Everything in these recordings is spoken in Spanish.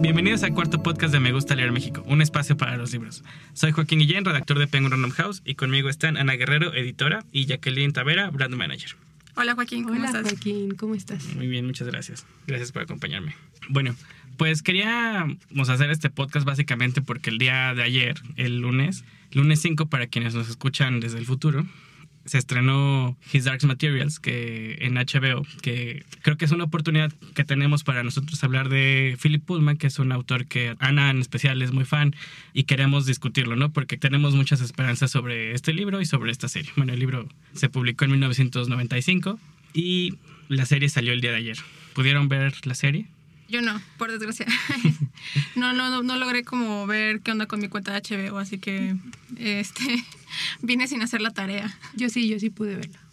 Bienvenidos al cuarto podcast de Me Gusta Leer México, un espacio para los libros. Soy Joaquín Guillén, redactor de Penguin Random House, y conmigo están Ana Guerrero, editora, y Jacqueline Tavera, brand manager. Hola Joaquín, ¿cómo Hola estás? Joaquín, ¿cómo estás? Muy bien, muchas gracias. Gracias por acompañarme. Bueno, pues queríamos hacer este podcast básicamente porque el día de ayer, el lunes, lunes 5 para quienes nos escuchan desde el futuro, se estrenó His Dark Materials que en HBO, que creo que es una oportunidad que tenemos para nosotros hablar de Philip Pullman, que es un autor que Ana en especial es muy fan y queremos discutirlo, ¿no? Porque tenemos muchas esperanzas sobre este libro y sobre esta serie. Bueno, el libro se publicó en 1995 y la serie salió el día de ayer. ¿Pudieron ver la serie? Yo no, por desgracia. no, no, no, logré como ver qué onda con mi cuenta de HBO, así que este vine sin hacer la tarea. Yo sí, yo sí pude verla.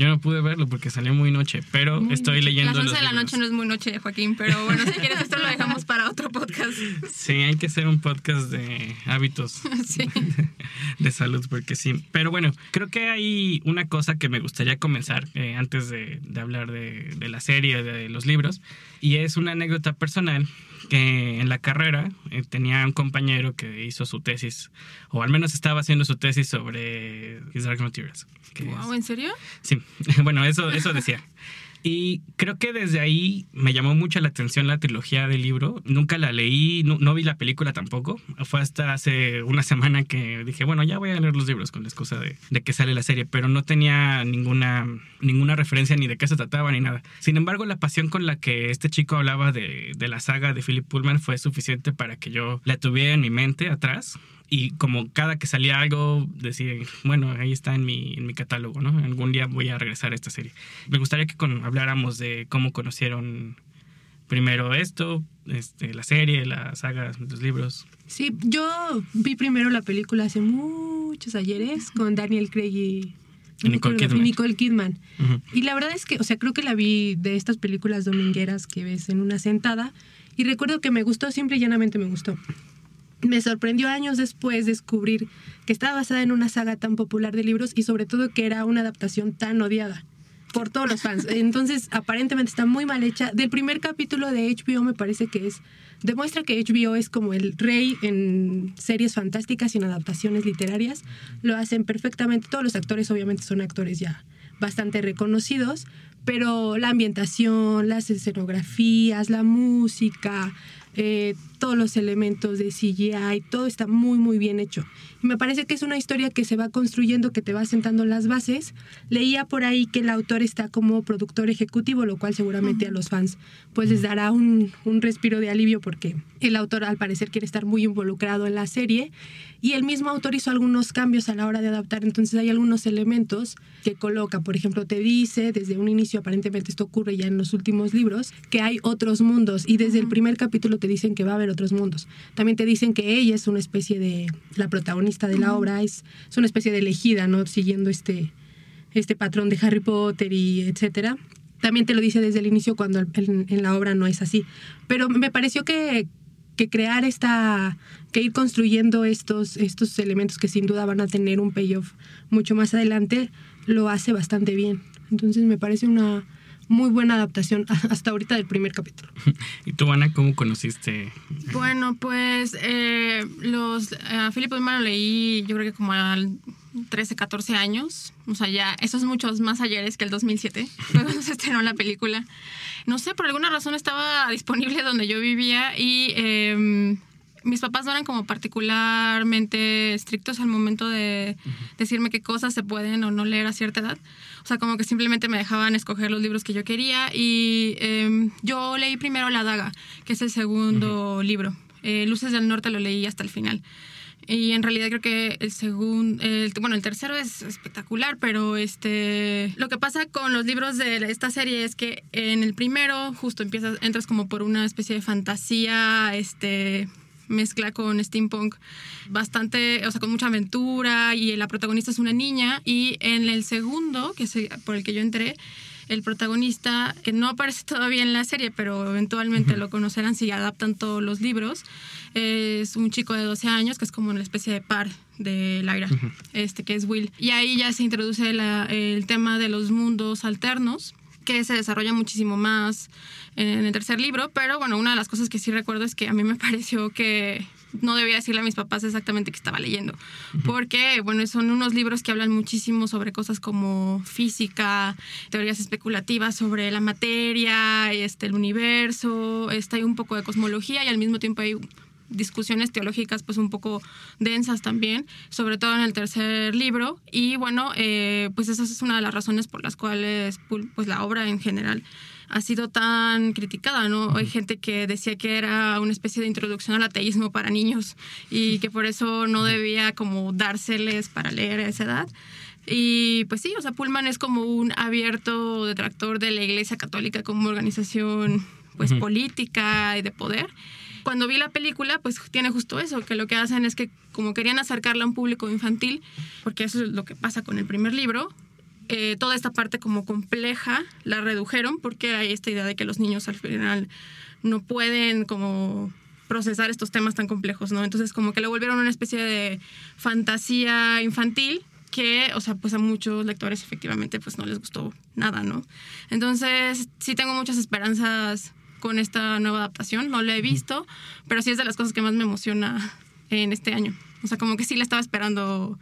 Yo no pude verlo porque salió muy noche, pero Muy estoy noche. leyendo Las 11 los de la libros. noche no es muy noche, Joaquín, pero bueno, si quieres esto lo dejamos para otro podcast. Sí, hay que hacer un podcast de hábitos Sí. de salud, porque sí. Pero bueno, creo que hay una cosa que me gustaría comenzar eh, antes de, de hablar de, de la serie, de los libros, y es una anécdota personal que en la carrera eh, tenía un compañero que hizo su tesis, o al menos estaba haciendo su tesis sobre His Dark Materials. Wow, es- ¿en serio? Sí, bueno, eso, eso decía. Y creo que desde ahí me llamó mucho la atención la trilogía del libro. Nunca la leí, no, no vi la película tampoco. Fue hasta hace una semana que dije, bueno, ya voy a leer los libros con la excusa de, de que sale la serie, pero no tenía ninguna, ninguna referencia ni de qué se trataba ni nada. Sin embargo, la pasión con la que este chico hablaba de, de la saga de Philip Pullman fue suficiente para que yo la tuviera en mi mente atrás y como cada que salía algo decía, bueno, ahí está en mi, en mi catálogo, ¿no? Algún día voy a regresar a esta serie. Me gustaría que con- habláramos de cómo conocieron primero esto, este, la serie, la saga, los libros. Sí, yo vi primero la película hace muchos ayeres con Daniel Craig y, Nicole Kidman. y Nicole Kidman. Y la verdad es que, o sea, creo que la vi de estas películas domingueras que ves en una sentada. Y recuerdo que me gustó, simple y llanamente me gustó. Me sorprendió años después descubrir que estaba basada en una saga tan popular de libros y sobre todo que era una adaptación tan odiada por todos los fans. Entonces, aparentemente está muy mal hecha. Del primer capítulo de HBO me parece que es demuestra que HBO es como el rey en series fantásticas y en adaptaciones literarias. Lo hacen perfectamente. Todos los actores obviamente son actores ya bastante reconocidos, pero la ambientación, las escenografías, la música, eh, todos los elementos de CGI, todo está muy, muy bien hecho. Y me parece que es una historia que se va construyendo, que te va sentando las bases. Leía por ahí que el autor está como productor ejecutivo, lo cual seguramente a los fans pues les dará un, un respiro de alivio porque el autor al parecer quiere estar muy involucrado en la serie. Y el mismo autor hizo algunos cambios a la hora de adaptar, entonces hay algunos elementos que coloca. Por ejemplo, te dice desde un inicio, aparentemente esto ocurre ya en los últimos libros, que hay otros mundos y desde el primer capítulo te dicen que va a haber otros mundos. También te dicen que ella es una especie de, la protagonista de la obra, es, es una especie de elegida, ¿no? Siguiendo este, este patrón de Harry Potter y etcétera. También te lo dice desde el inicio cuando en, en la obra no es así. Pero me pareció que, que crear esta, que ir construyendo estos, estos elementos que sin duda van a tener un payoff mucho más adelante, lo hace bastante bien. Entonces me parece una muy buena adaptación hasta ahorita del primer capítulo. ¿Y tú, Ana, cómo conociste? Bueno, pues eh, los a Philip Pullman lo leí yo creo que como a 13, 14 años. O sea, ya, eso es muchos más ayeres que el 2007, fue cuando se estrenó la película. No sé, por alguna razón estaba disponible donde yo vivía y eh, mis papás no eran como particularmente estrictos al momento de decirme qué cosas se pueden o no leer a cierta edad. O sea, como que simplemente me dejaban escoger los libros que yo quería y eh, yo leí primero La Daga, que es el segundo libro. Eh, Luces del Norte lo leí hasta el final. Y en realidad creo que el segundo, el, bueno, el tercero es espectacular, pero este, lo que pasa con los libros de esta serie es que en el primero justo empiezas, entras como por una especie de fantasía, este, mezcla con steampunk bastante, o sea, con mucha aventura y la protagonista es una niña y en el segundo, que es por el que yo entré, el protagonista, que no aparece todavía en la serie, pero eventualmente lo conocerán si adaptan todos los libros, es un chico de 12 años que es como una especie de par de Lyra, este, que es Will. Y ahí ya se introduce el tema de los mundos alternos, que se desarrolla muchísimo más en el tercer libro, pero bueno, una de las cosas que sí recuerdo es que a mí me pareció que no debía decirle a mis papás exactamente qué estaba leyendo, porque, bueno, son unos libros que hablan muchísimo sobre cosas como física, teorías especulativas sobre la materia, este, el universo, está hay un poco de cosmología y al mismo tiempo hay discusiones teológicas pues un poco densas también, sobre todo en el tercer libro. Y bueno, eh, pues esa es una de las razones por las cuales pues la obra en general ha sido tan criticada, ¿no? Hay gente que decía que era una especie de introducción al ateísmo para niños y que por eso no debía como dárseles para leer a esa edad. Y pues sí, o sea, Pullman es como un abierto detractor de la Iglesia Católica como organización pues política y de poder. Cuando vi la película, pues tiene justo eso, que lo que hacen es que como querían acercarla a un público infantil, porque eso es lo que pasa con el primer libro, eh, toda esta parte como compleja la redujeron porque hay esta idea de que los niños al final no pueden como procesar estos temas tan complejos, ¿no? Entonces como que lo volvieron una especie de fantasía infantil que, o sea, pues a muchos lectores efectivamente pues no les gustó nada, ¿no? Entonces sí tengo muchas esperanzas con esta nueva adaptación, no la he visto, pero sí es de las cosas que más me emociona en este año. O sea, como que sí la estaba esperando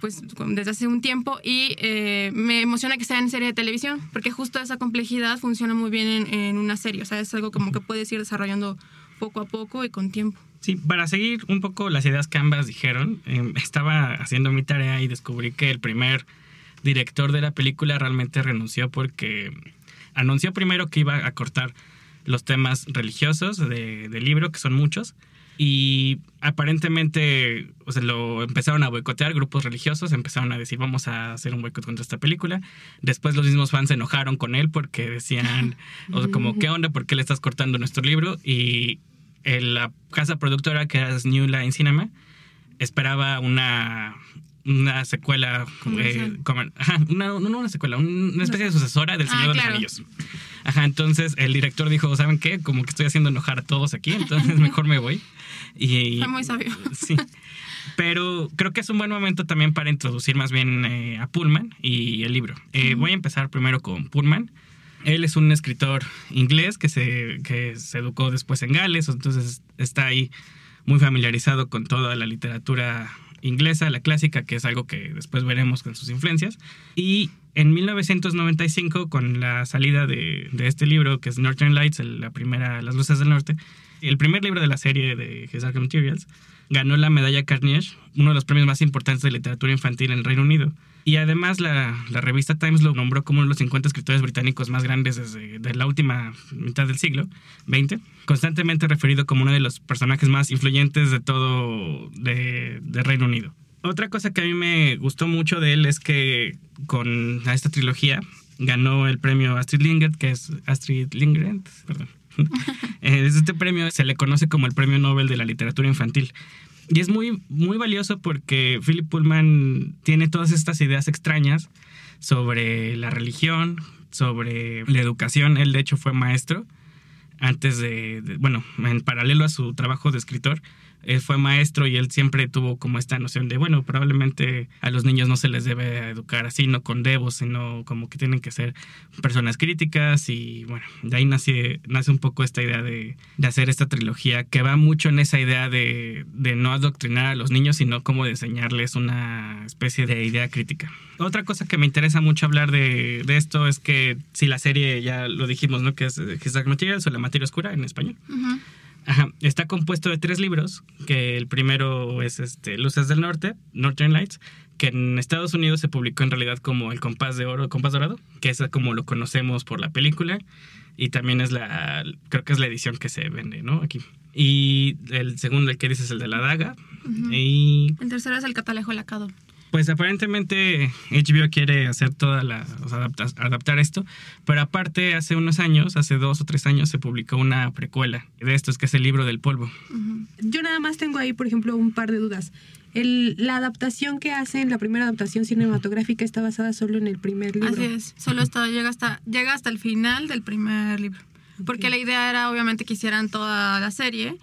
pues desde hace un tiempo y eh, me emociona que sea en serie de televisión porque justo esa complejidad funciona muy bien en, una serie, o sea, es algo como que puedes ir desarrollando poco a poco y con tiempo. Sí, para seguir un poco las ideas que ambas dijeron, em, estaba haciendo mi tarea y descubrí que el primer director de la película realmente renunció porque anunció primero que iba a cortar los temas religiosos del libro, que son muchos, y aparentemente o sea, lo empezaron a boicotear grupos religiosos, empezaron a decir vamos a hacer un boicot contra esta película. Después los mismos fans se enojaron con él porque decían, o sea, como, ¿qué onda? ¿Por qué le estás cortando nuestro libro? Y la casa productora, que era New Line Cinema, esperaba una, una secuela, eh, como, una, no, una secuela, una especie de sucesora del Señor de los Anillos. Ajá, entonces el director dijo, ¿saben qué? Como que estoy haciendo enojar a todos aquí, entonces mejor me voy. Y, Fue muy sabio. Sí. Pero creo que es un buen momento también para introducir más bien eh, a Pullman y el libro. Eh, voy a empezar primero con Pullman. Él es un escritor inglés que se, que se educó después en Gales, entonces está ahí muy familiarizado con toda la literatura inglesa, la clásica, que es algo que después veremos con sus influencias. Y en 1995, con la salida de, de este libro, que es Northern Lights, la primera, Las Luces del Norte, el primer libro de la serie de His Dark Materials, ganó la medalla Carnegie, uno de los premios más importantes de literatura infantil en el Reino Unido. Y además la, revista Times lo nombró como uno de los 50 escritores británicos más grandes desde la última mitad del siglo XX, constantemente referido como uno de los personajes más influyentes de todo de, de Reino Unido. Otra cosa que a mí me gustó mucho de él es que con esta trilogía ganó el premio Astrid Lindgren, que es Astrid Lindgren, perdón. Eh, este premio se le conoce como el Premio Nobel de la Literatura Infantil. Y es muy, muy valioso porque Philip Pullman tiene todas estas ideas extrañas sobre la religión, sobre la educación. Él, de hecho, fue maestro antes de, bueno, en paralelo a su trabajo de escritor él fue maestro y él siempre tuvo como esta noción de, bueno, probablemente a los niños no se les debe educar así, no con devos, sino como que tienen que ser personas críticas y bueno, de ahí nace, nace un poco esta idea de, de hacer esta trilogía que va mucho en esa idea de, de no adoctrinar a los niños, sino como de enseñarles una especie de idea crítica. Otra cosa que me interesa mucho hablar de, de esto es que si la serie, ya lo dijimos, ¿no? Que es His Dark Materials o La Materia Oscura en español. Ajá. Está compuesto de tres libros, que el primero es este, Luces del Norte, Northern Lights, que en Estados Unidos se publicó en realidad como El Compás de Oro, Compás Dorado, que es como lo conocemos por la película, y también es la, creo que es la edición que se vende, ¿no? Aquí. Y el segundo, el que dices, es el de la daga. Y El tercero es el catalejo lacado. Pues aparentemente HBO quiere hacer toda la, o sea, adapta- adaptar esto, pero aparte hace unos años, hace dos o tres años, se publicó una precuela de estos, que es el libro del polvo. Yo nada más tengo ahí, por ejemplo, un par de dudas. El- la adaptación que hacen, la primera adaptación cinematográfica está basada solo en el primer libro. Así es, solo está, llega, hasta, llega hasta el final del primer libro. Porque la idea era obviamente que hicieran toda la serie.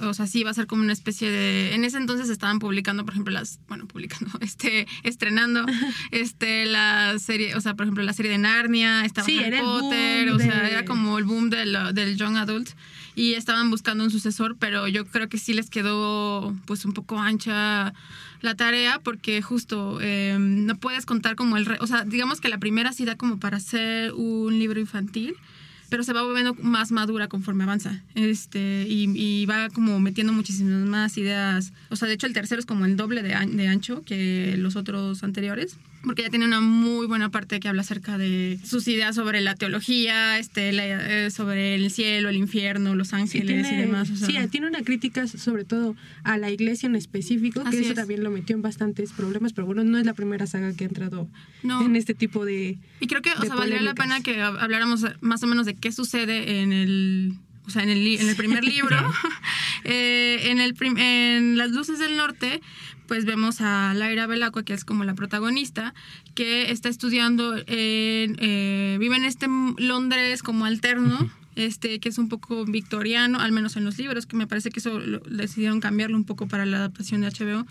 O sea, sí iba a ser como una especie de... En ese entonces estaban publicando, por ejemplo, las... Bueno, publicando, este, estrenando este, la serie, o sea, por ejemplo, la serie de Narnia, estaba Sí, Harry Potter, o sea, de- era como el boom del, del young adult. Y estaban buscando un sucesor, pero yo creo que sí les quedó pues un poco ancha la tarea porque justo eh, no puedes contar como el... re- o sea, digamos que la primera sí da como para hacer un libro infantil, pero se va volviendo más madura conforme avanza. Este, y, va como metiendo muchísimas más ideas. O sea, de hecho el tercero es como el doble de, an- de ancho que los otros anteriores. Porque ya tiene una muy buena parte que habla acerca de sus ideas sobre la teología, este, la- eh, sobre el cielo, el infierno, los Sí, ángeles tiene, y demás. o sea. sí, tiene una crítica sobre todo a la iglesia en específico, que eso es. también lo metió en bastantes problemas, pero bueno, no es la primera saga que ha entrado No. en este tipo de... Y creo que, o sea, valdría la pena que hab- habláramos más o menos de qué sucede en el, o sea, en el, en el primer libro. Eh, en, el prim- en Las Luces del Norte, pues vemos a Laira Belacqua, que es como la protagonista, que está estudiando, en, eh, vive en este Londres como alterno. Este, que es un poco victoriano, al menos en los libros, que me parece que eso lo- decidieron cambiarlo un poco para la adaptación de HBO.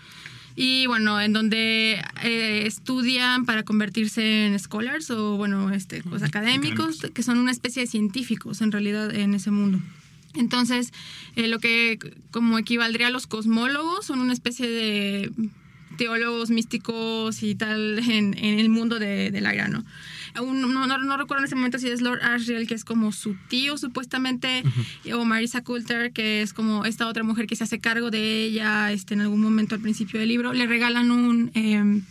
Y bueno, en donde eh, estudian para convertirse en scholars o bueno, este, pues, académicos, que son una especie de científicos en realidad en ese mundo. Entonces, eh, lo que como equivaldría a los cosmólogos son una especie de teólogos místicos y tal en, en el mundo de, del aire, ¿no? Aún no, no, no recuerdo en ese momento si es Lord Asriel, que es como su tío supuestamente, o Marisa Coulter, que es como esta otra mujer que se hace cargo de ella este, en algún momento al principio del libro. Le regalan un... em,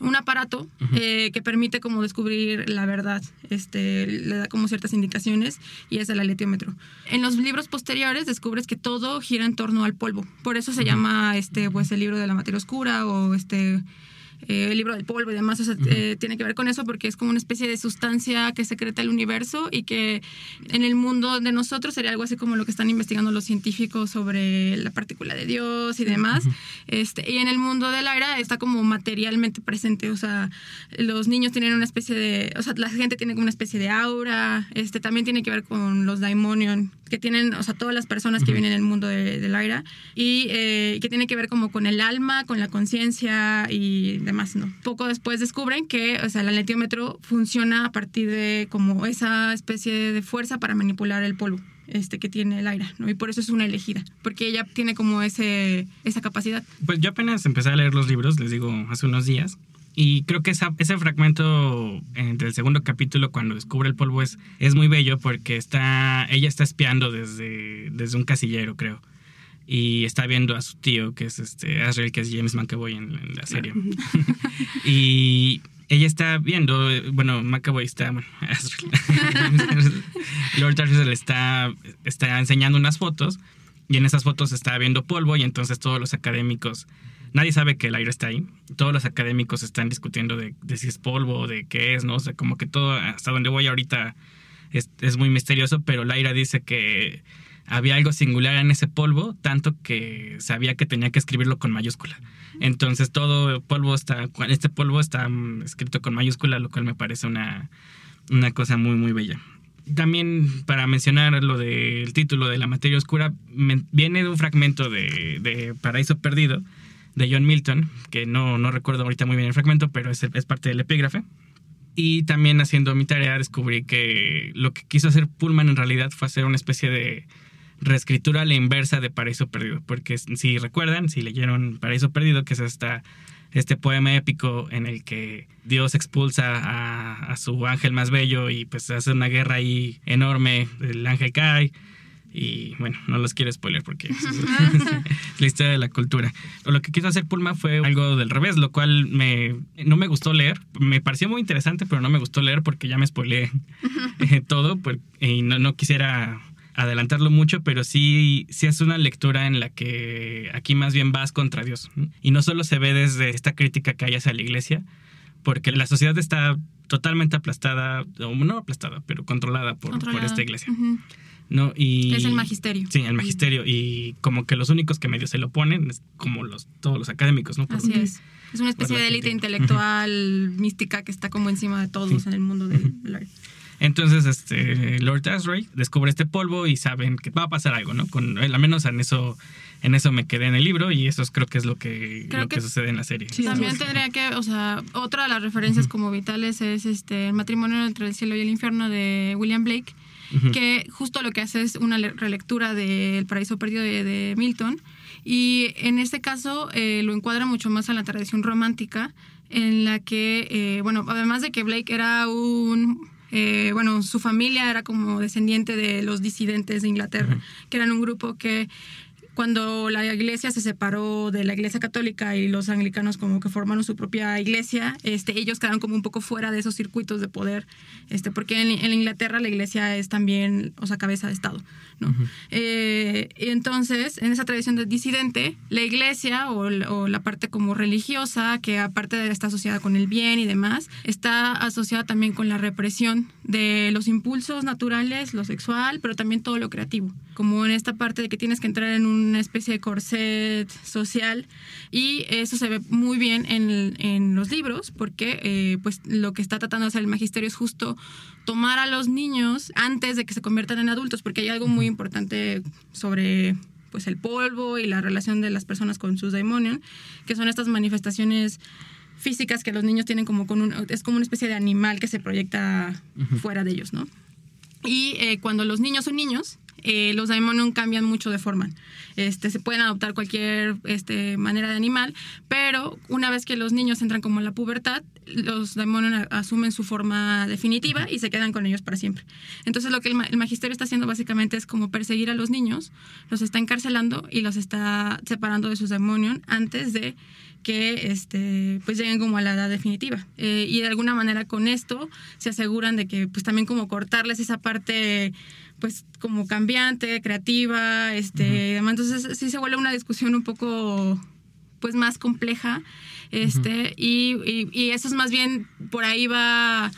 un aparato eh, que permite como descubrir la verdad, este, le da como ciertas indicaciones y es el aletiómetro. En los libros posteriores descubres que todo gira en torno al polvo, por eso se llama este, pues el libro de la materia oscura o este eh, el libro del polvo y demás, o sea, eh, tiene que ver con eso porque es como una especie de sustancia que secreta el universo y que en el mundo de nosotros sería algo así como lo que están investigando los científicos sobre la partícula de Dios y demás. este, y en el mundo del aire está como materialmente presente, o sea, los niños tienen una especie de, o sea, la gente tiene como una especie de aura, este, también tiene que ver con los daimonion, que tienen, o sea, todas las personas que vienen en el mundo de- del aire y eh, que tiene que ver como con el alma, con la conciencia y demás, ¿no? Poco después descubren que, o sea, el aletiómetro funciona a partir de como esa especie de fuerza para manipular el polvo. Este que tiene el aire, ¿no? Y por eso es una elegida, porque ella tiene como ese, esa capacidad. Pues yo apenas empecé a leer los libros, les digo, hace unos días. Y creo que esa- ese fragmento entre el segundo capítulo, cuando descubre el polvo, es, es muy bello porque está, ella está espiando desde, desde un casillero, creo. Y está viendo a su tío, que es este Asriel, que es James McAvoy en, en la serie. y ella está viendo, eh, bueno, McAvoy está, bueno, Asriel. Lord Asriel está, está enseñando unas fotos y en esas fotos está viendo polvo y entonces todos los académicos, nadie sabe que el aire está ahí, todos los académicos están discutiendo de, de si es polvo, de qué es, ¿no? O sea, como que todo, hasta donde voy ahorita es, es muy misterioso, pero Laira dice que había algo singular en ese polvo, tanto que sabía que tenía que escribirlo con mayúscula. Entonces todo polvo está, este polvo está mm, escrito con mayúscula, lo cual me parece una, una cosa muy, muy bella. También para mencionar lo del título de La materia oscura, viene de un fragmento de, de Paraíso Perdido de John Milton, que no, no recuerdo ahorita muy bien el fragmento, pero es, es parte del epígrafe. Y también haciendo mi tarea descubrí que lo que quiso hacer Pullman en realidad fue hacer una especie de reescritura a la inversa de Paraíso Perdido. Porque si recuerdan, si leyeron Paraíso Perdido, que es esta, este poema épico en el que Dios expulsa a, a su ángel más bello y pues hace una guerra ahí enorme, el ángel cae. Y bueno, no los quiero spoiler porque es, la historia de la cultura. Lo que quiso hacer Pullman fue algo del revés, lo cual me, no me gustó leer. Me pareció muy interesante, pero no me gustó leer porque ya me spoileé eh, todo y no, no quisiera adelantarlo mucho, pero sí, sí es una lectura en la que aquí más bien vas contra Dios. Y no solo se ve desde esta crítica que hay hacia la iglesia, porque la sociedad está totalmente aplastada, o no aplastada, pero controlada por, esta iglesia. ¿no? Y, Es el magisterio. Sí, el magisterio. Y como que los únicos que medio se lo oponen es como los, todos los académicos, ¿no? Por- Así es. Es una especie la de élite intelectual mística que está como encima de todos en el mundo del del arte. Entonces, este, Lord Asray descubre este polvo y saben que va a pasar algo, ¿no? Con, al menos en eso, en eso me quedé en el libro y eso es- creo que es lo que, Creo lo que, que sucede en la serie. Sí, También tendría que, o sea, otra de las referencias como vitales es este el matrimonio entre el cielo y el infierno de William Blake, que justo lo que hace es una le- relectura del Paraíso Perdido de, de Milton y en este caso eh, lo encuadra mucho más a la tradición romántica en la que, eh, bueno, además de que Blake era un eh, bueno, su familia era como descendiente de los disidentes de Inglaterra, que eran un grupo que cuando la iglesia se separó de la iglesia católica y los anglicanos como que formaron su propia iglesia, este, ellos quedaron como un poco fuera de esos circuitos de poder, este, porque en, en Inglaterra la iglesia es también, o sea, cabeza de Estado, ¿no? Eh, y entonces, en esa tradición de disidente, la iglesia o, o la parte como religiosa, que aparte de está asociada con el bien y demás, está asociada también con la represión de los impulsos naturales, lo sexual, pero también todo lo creativo, como en esta parte de que tienes que entrar en una especie de corset social y eso se ve muy bien en, en los libros porque eh, pues lo que está tratando de hacer el magisterio es justo tomar a los niños antes de que se conviertan en adultos porque hay algo muy importante sobre pues el polvo y la relación de las personas con sus daimonion que son estas manifestaciones físicas que los niños tienen como con un, es como una especie de animal que se proyecta fuera de ellos, ¿no? Y eh, cuando los niños son niños, eh, los daimonion cambian mucho de forma. Este, se pueden adoptar cualquier este, manera de animal, pero una vez que los niños entran como la pubertad, los daimonion a- asumen su forma definitiva y se quedan con ellos para siempre. Entonces lo que el, ma- el magisterio está haciendo básicamente es como perseguir a los niños, los está encarcelando y los está separando de sus daimonion antes de que este pues lleguen como a la edad definitiva Eh, y de alguna manera con esto se aseguran de que pues también como cortarles esa parte pues como cambiante creativa este y demás. entonces sí se vuelve una discusión un poco pues más compleja este y, y, y eso es más bien por ahí va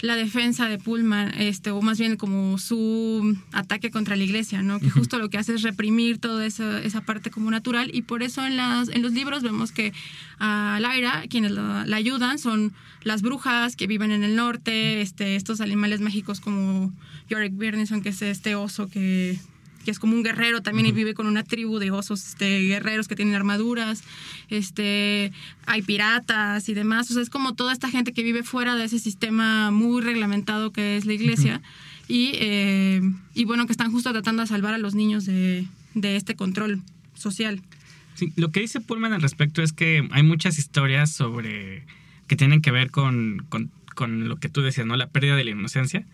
la defensa de Pullman, este, o más bien como su ataque contra la iglesia, ¿no? Que justo lo que hace es reprimir toda esa, esa parte como natural y por eso en, las, en los libros vemos que a Lyra, quienes la, la ayudan, son las brujas que viven en el norte, este, estos animales mágicos como Yorick Byrnison, que es este oso que que es como un guerrero también y vive con una tribu de osos este, guerreros que tienen armaduras, este, hay piratas y demás, o sea, es como toda esta gente que vive fuera de ese sistema muy reglamentado que es la iglesia y, eh, y bueno, que están justo tratando de salvar a los niños de, de este control social. Sí, lo que dice Pullman al respecto es que hay muchas historias sobre que tienen que ver con, con, con lo que tú decías, ¿no? La pérdida de la inocencia.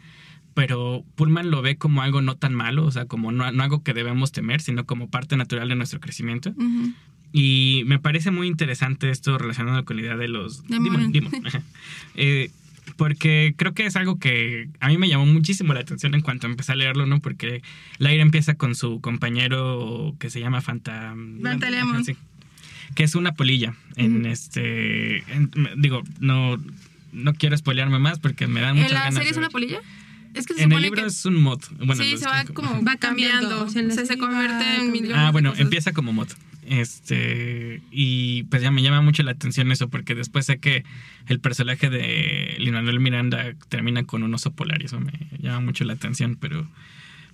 Pero Pullman lo ve como algo no tan malo, o sea, como no, no algo que debemos temer, sino como parte natural de nuestro crecimiento. Y me parece muy interesante esto relacionado con la idea de los Demon. demon. Eh, porque creo que es algo que a mí me llamó muchísimo la atención en cuanto empecé a leerlo, ¿no? Porque Lyra empieza con su compañero que se llama Fanta... Fantalemon. Sí. Que es una polilla. En este... en- digo, no, no quiero spoilearme más porque me dan muchas ¿En la ganas serie de es una polilla? Es que se En el libro que... es un mod. Bueno, sí, se va como Va cambiando. se, se convierte en millones Ah, de bueno, cosas. empieza como mod. Este. Y pues ya me llama mucho la atención eso, porque después sé que el personaje de Lin-Manuel Miranda termina con un oso polar y eso me llama mucho la atención, pero.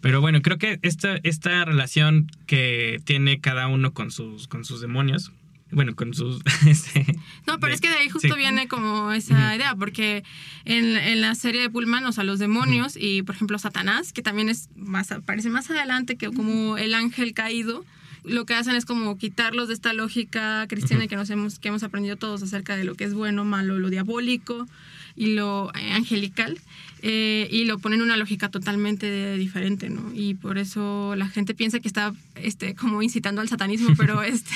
Pero bueno, creo que esta, esta relación que tiene cada uno con sus, con sus demonios, bueno, con sus... este, No, pero es que de ahí justo sí. viene como esa idea, porque en, en la serie de Pullman, o sea, los demonios y, por ejemplo, Satanás, que también es más, aparece más adelante que como el ángel caído, lo que hacen es como quitarlos de esta lógica cristiana que nos hemos, que hemos aprendido todos acerca de lo que es bueno, malo, lo diabólico, y lo eh, angelical eh, y lo pone en una lógica totalmente diferente, ¿no? Y por eso la gente piensa que está este, como incitando al satanismo, pero este,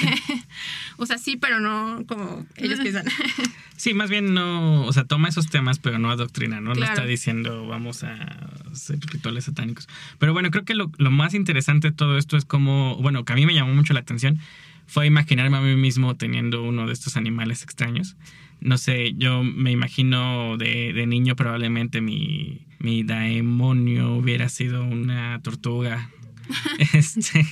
o sea, sí, pero no como ellos piensan. Sí, más bien no, o sea, toma esos temas, pero no adoctrina, ¿no? No Claro. está diciendo vamos a hacer rituales satánicos. Pero bueno, creo que lo, lo más interesante de todo esto es como, bueno, que a mí me llamó mucho la atención, fue imaginarme a mí mismo teniendo uno de estos animales extraños. No sé, yo me imagino de, de niño probablemente mi, mi daemonio hubiera sido una tortuga. Este,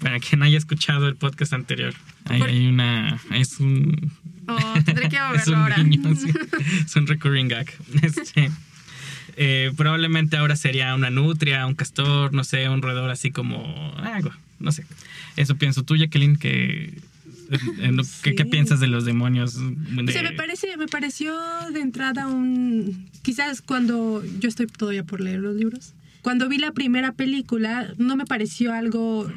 para quien haya escuchado el podcast anterior, hay, una, es un, Oh, tendré que es un ahora. niño, es un recurring gag. Este, eh, probablemente ahora sería una nutria, un castor, no sé, un roedor así como algo, no sé. Eso pienso tú, Jacqueline, que ¿qué, qué Sí. piensas de los demonios? O De- sea, me parece, me pareció de entrada un. Quizás cuando yo estoy todavía por leer los libros. Cuando vi la primera película, no me pareció algo.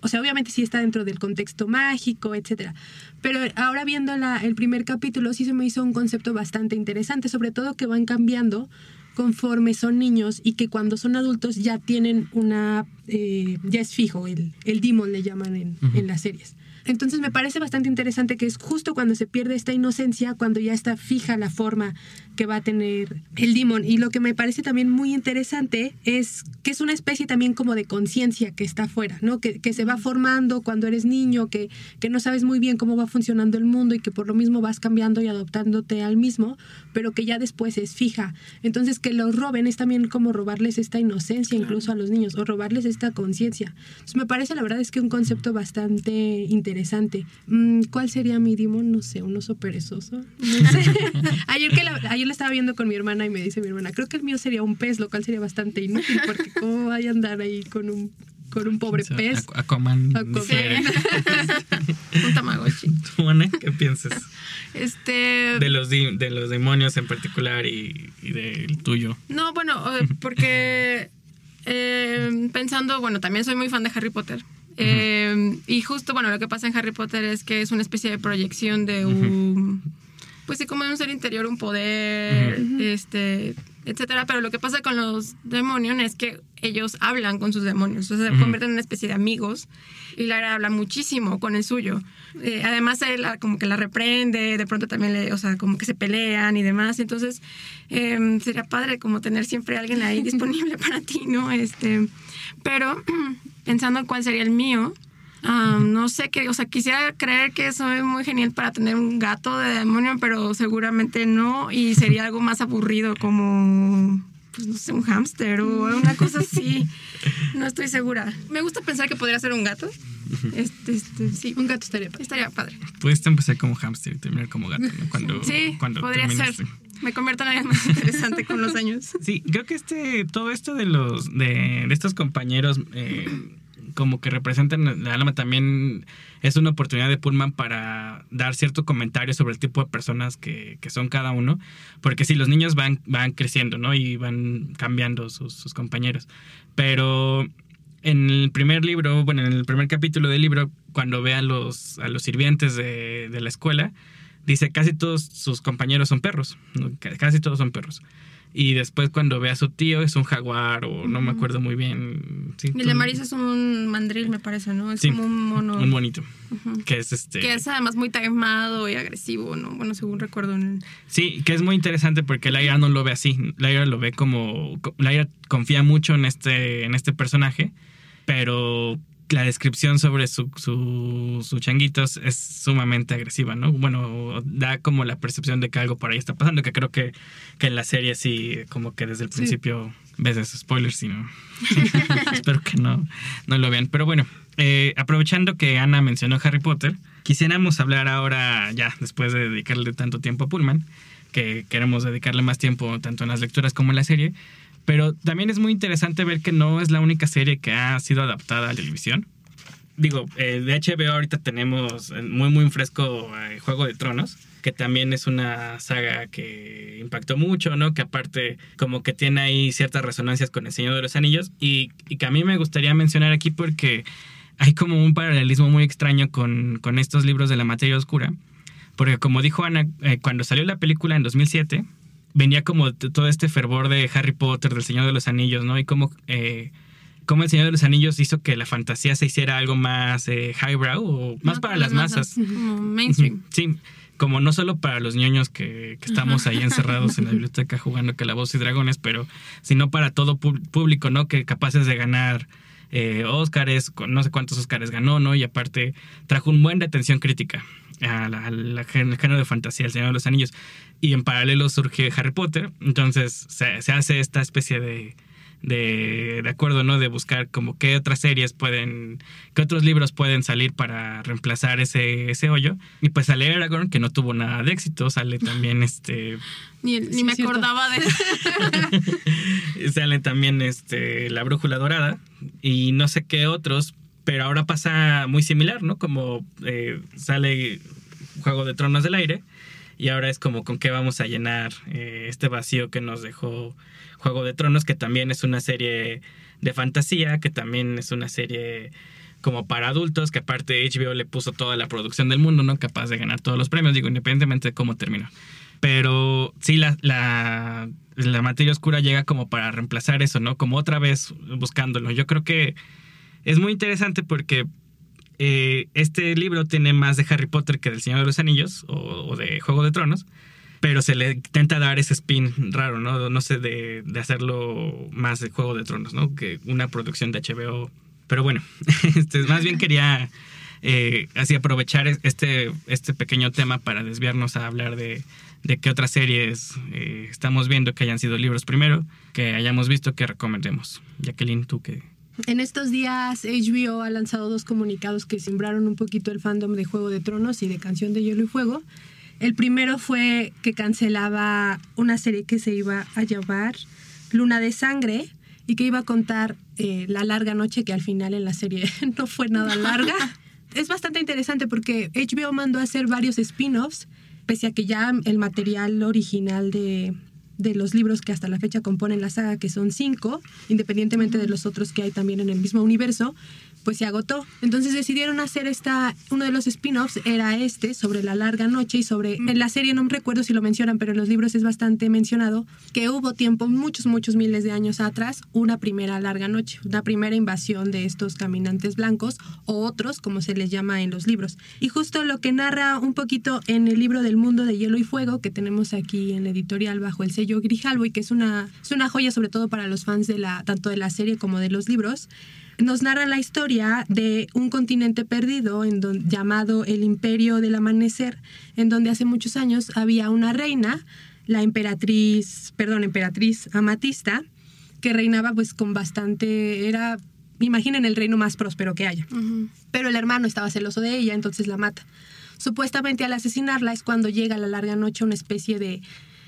O sea, obviamente sí está dentro del contexto mágico, etcétera. Pero ahora viendo la- el primer capítulo, sí se me hizo un concepto bastante interesante, sobre todo que van cambiando conforme son niños y que cuando son adultos ya tienen una. eh, ya es fijo, el, el demon le llaman en, en las series. Entonces me parece bastante interesante que es justo cuando se pierde esta inocencia, cuando ya está fija la forma que va a tener el demon. Y lo que me parece también muy interesante es que es una especie también como de conciencia que está afuera, ¿no? Que, que se va formando cuando eres niño, que, que no sabes muy bien cómo va funcionando el mundo y que por lo mismo vas cambiando y adoptándote al mismo, pero que ya después es fija. Entonces que los roben es también como robarles esta inocencia incluso a los niños o robarles esta conciencia. Entonces me parece la verdad es que un concepto bastante interesante. Mm, ¿Cuál sería mi demon? No sé, un oso perezoso. No sé. ayer que la, ayer la estaba viendo con mi hermana y me dice mi hermana, creo que el mío sería un pez, lo cual sería bastante inútil porque cómo vaya a andar ahí con un con un pobre pez. Aqu- Aquaman. Aquaman. difiere. un tamagotchi. ¿Tú, Ana, qué piensas Este. de los, de los demonios en particular y, y del tuyo? No, bueno, porque eh, pensando, bueno, también soy muy fan de Harry Potter. Eh, y justo, bueno, lo que pasa en Harry Potter es que es una especie de proyección de un, pues sí, como de un ser interior, un poder, este, etcétera. Pero lo que pasa con los demonios es que ellos hablan con sus demonios, o sea, se convierten en una especie de amigos. Y Lara habla muchísimo con el suyo. Eh, además, él como que la reprende, de pronto también le, o sea, como que se pelean y demás. Entonces, eh, sería padre como tener siempre alguien ahí disponible para ti, ¿no? Este, pero pensando en cuál sería el mío, ah, no sé qué, o sea, quisiera creer que soy muy genial para tener un gato de demonio, pero seguramente no, y sería algo más aburrido como, pues no sé, un hámster o una cosa así. No estoy segura. Me gusta pensar que podría ser un gato. Este, este, sí, Un gato estaría padre. estaría padre. Puedes empezar como hámster y terminar como gato, ¿no? Cuando, Sí, cuando podría termines. ser. Me convierto en alguien más interesante con los años. Sí, creo que este, todo esto de los, de, de estos compañeros, eh, como que representan el alma también es una oportunidad de Pullman para dar cierto comentario sobre el tipo de personas que, que son cada uno, porque sí, los niños van, van creciendo, ¿no? Y van cambiando sus, compañeros, pero en el primer libro, bueno, en el primer capítulo del libro, cuando ve a los, a los sirvientes de, de la escuela, dice casi todos sus compañeros son perros, casi todos son perros. Y después cuando ve a su tío es un jaguar o no me acuerdo muy bien. Sí, el de Marisa es un mandril, me parece, ¿no? Es Sí, como un mono. Un bonito. Que es este. Que es además muy taimado y agresivo, ¿no? Bueno, según recuerdo. En Sí, que es muy interesante porque Lyra no lo ve así. Lyra lo ve como. Lyra confía mucho en este, en este personaje, pero la descripción sobre su, su, su changuitos es sumamente agresiva, ¿no? Bueno, da como la percepción de que algo por ahí está pasando, que creo que, que en la serie sí, como que desde el principio ves esos spoilers, y no. Espero que no, no lo vean. Pero bueno, eh, aprovechando que Ana mencionó Harry Potter, quisiéramos hablar ahora, ya después de dedicarle tanto tiempo a Pullman, que queremos dedicarle más tiempo tanto en las lecturas como en la serie. Pero también es muy interesante ver que no es la única serie que ha sido adaptada a la televisión. Digo, eh, de HBO ahorita tenemos muy muy fresco eh, Juego de Tronos, que también es una saga que impactó mucho, ¿no? Que aparte como que tiene ahí ciertas resonancias con El Señor de los Anillos y, y que a mí me gustaría mencionar aquí porque hay como un paralelismo muy extraño con, con estos libros de la materia oscura. Porque como dijo Ana, eh, cuando salió la película en 2007, venía como todo este fervor de Harry Potter, del Señor de los Anillos, ¿no? Y cómo, eh, cómo el Señor de los Anillos hizo que la fantasía se hiciera algo más eh, highbrow o más No, para las masas. Como mainstream. Sí, como no solo para los ñoños que, que estamos ahí encerrados en la biblioteca jugando calabozos y dragones, pero sino para todo público, ¿no? Que capaces de ganar eh, Óscares, con no sé cuántos Óscares ganó, ¿no? Y aparte trajo un buen de atención crítica al género de fantasía, El Señor de los Anillos. Y en paralelo surge Harry Potter, entonces se, se hace esta especie de, de, de acuerdo, ¿no? De buscar como qué otras series pueden, qué otros libros pueden salir para reemplazar ese, ese hoyo. Y pues sale Aragorn, que no tuvo nada de éxito, sale también este, Ni, ni Sí, me cierto. acordaba de sale también este, La Brújula Dorada y no sé qué otros, pero ahora pasa muy similar, ¿no? Como eh, sale Juego de Tronos del Aire y ahora es como con qué vamos a llenar eh, este vacío que nos dejó Juego de Tronos, que también es una serie de fantasía, que también es una serie como para adultos, que aparte HBO le puso toda la producción del mundo, ¿no? Capaz de ganar todos los premios, digo, independientemente de cómo terminó. Pero sí, la, la, la materia oscura llega como para reemplazar eso, ¿no? Como otra vez buscándolo. Yo creo que es muy interesante porque eh, este libro tiene más de Harry Potter que del Señor de los Anillos o, de Juego de Tronos, pero se le intenta dar ese spin raro, ¿no? No sé, de, de hacerlo más de Juego de Tronos, ¿no? Que una producción de HBO. Pero bueno, este, más bien quería eh, así aprovechar este, este pequeño tema para desviarnos a hablar de, de qué otras series eh, estamos viendo que hayan sido libros primero, que hayamos visto que recomendemos. Jacqueline, tú que... En estos días HBO ha lanzado dos comunicados que sembraron un poquito el fandom de Juego de Tronos y de Canción de Hielo y Fuego. El primero fue que cancelaba una serie que se iba a llamar Luna de Sangre y que iba a contar eh, la larga noche que al final en la serie no fue nada larga. es bastante interesante porque HBO mandó a hacer varios spin-offs, pese a que ya el material original de, de los libros que hasta la fecha componen la saga, que son cinco, independientemente de los otros que hay también en el mismo universo, pues se agotó. Entonces decidieron hacer esta, uno de los spin-offs era este, sobre la larga noche y sobre, en la serie no me recuerdo si lo mencionan, pero en los libros es bastante mencionado, que hubo tiempo, muchos, muchos miles de años atrás, una primera larga noche, una primera invasión de estos caminantes blancos o otros, como se les llama en los libros. Y justo lo que narra un poquito en el libro del mundo de hielo y fuego, que tenemos aquí en la editorial bajo el sello Grijalvo y que es una, es una joya sobre todo para los fans de la, tanto de la serie como de los libros, nos narra la historia de un continente perdido en don- llamado el Imperio del Amanecer, en donde hace muchos años había una reina, la emperatriz, perdón, emperatriz Amatista, que reinaba pues con bastante, era, imaginen el reino más próspero que haya. Pero el hermano estaba celoso de ella, entonces la mata. Supuestamente al asesinarla es cuando llega a la larga noche una especie de,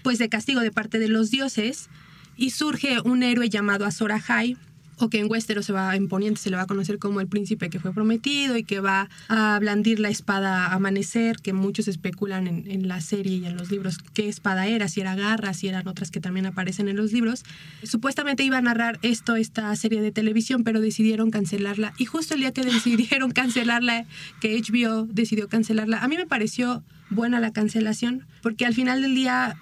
pues de castigo de parte de los dioses y surge un héroe llamado Azor Ahai, o que en Westeros se va, en Poniente se le va a conocer como el príncipe que fue prometido y que va a blandir la espada Amanecer, que muchos especulan en, en la serie y en los libros qué espada era, si era garra, si eran otras que también aparecen en los libros. Supuestamente iba a narrar esto, esta serie de televisión, pero decidieron cancelarla. Y justo el día que decidieron cancelarla, que HBO decidió cancelarla, a mí me pareció buena la cancelación, porque al final del día,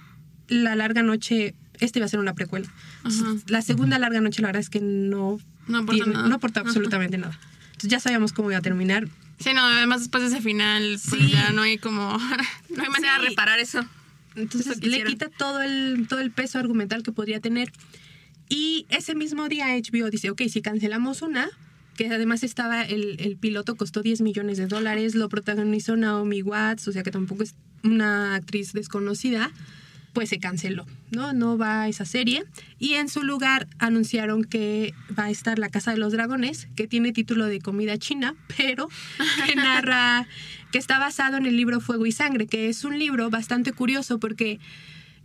la larga noche este iba a ser una precuela. Ajá. La segunda larga noche, la verdad es que no, No aporta tiene- nada. no aporta absolutamente nada. Entonces ya sabíamos cómo iba a terminar. Sí, no, además después de ese final, pues Sí. ya no hay como. no hay manera Sí. de reparar eso. Entonces Eso le quita todo el, todo el peso argumental que podría tener. Y ese mismo día HBO dice, ok, si cancelamos una, que además estaba, el, el piloto costó 10 millones de dólares, lo protagonizó Naomi Watts, o sea que tampoco es una actriz desconocida, pues se canceló, ¿no? No va a esa serie. Y en su lugar anunciaron que va a estar La Casa de los Dragones, que tiene título de comida china, pero que narra, que está basado en el libro Fuego y Sangre, que es un libro bastante curioso porque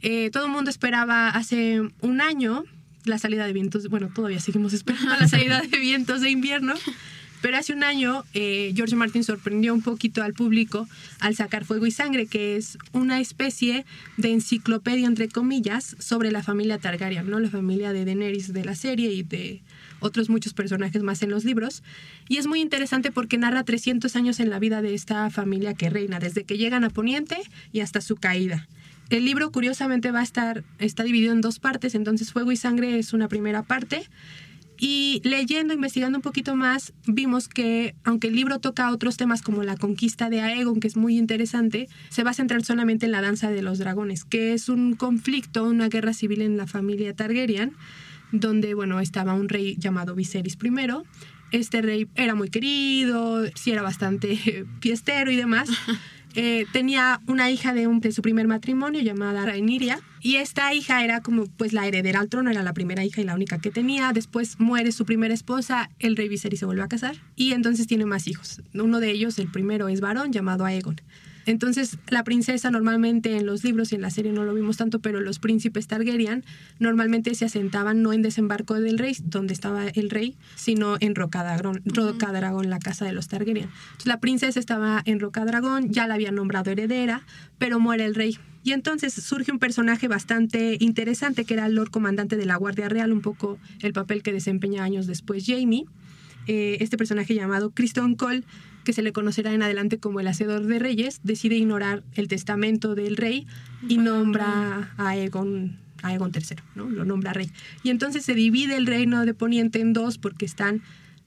eh, todo el mundo esperaba hace un año la salida de vientos, bueno, todavía seguimos esperando la salida de vientos de invierno, pero hace un año eh, George Martin sorprendió un poquito al público al sacar Fuego y Sangre, que es una especie de enciclopedia, entre comillas, sobre la familia Targaryen, ¿no? La familia de Daenerys de la serie y de otros muchos personajes más en los libros. Y es muy interesante porque narra 300 años en la vida de esta familia que reina, desde que llegan a Poniente y hasta su caída. el libro curiosamente va a estar, está dividido en dos partes, entonces Fuego y Sangre es una primera parte. Y leyendo, investigando un poquito más, vimos que aunque el libro toca otros temas como la conquista de Aegon, que es muy interesante, se va a centrar solamente en la danza de los dragones, que es un conflicto, una guerra civil en la familia Targaryen, donde, bueno, estaba un rey llamado Viserys I. Este rey era muy querido, sí era bastante fiestero y demás. Eh, tenía una hija de, su primer matrimonio llamada Rhaenyra y esta hija era como pues la heredera al trono, era la primera hija y la única que tenía. Después muere su primera esposa, el rey Viserys se vuelve a casar y entonces tiene más hijos. Uno de ellos, el primero, es varón llamado Aegon. Entonces, la princesa normalmente en los libros y en la serie no lo vimos tanto, pero los príncipes Targaryen normalmente se asentaban no en desembarco del rey, donde estaba el rey, sino en Rocadragón, Rocadragón la casa de los Targaryen. Entonces, la princesa estaba en Rocadragón, ya la habían nombrado heredera, pero muere el rey. Y entonces surge un personaje bastante interesante que era el Lord Comandante de la Guardia Real, un poco el papel que desempeña años después Jamie. Eh, este personaje llamado Criston Cole que se le conocerá en adelante como el Hacedor de Reyes, decide ignorar el testamento del rey y nombra a Aegon, a Aegon III, ¿no? lo nombra rey. Y entonces se divide el reino de Poniente en dos porque están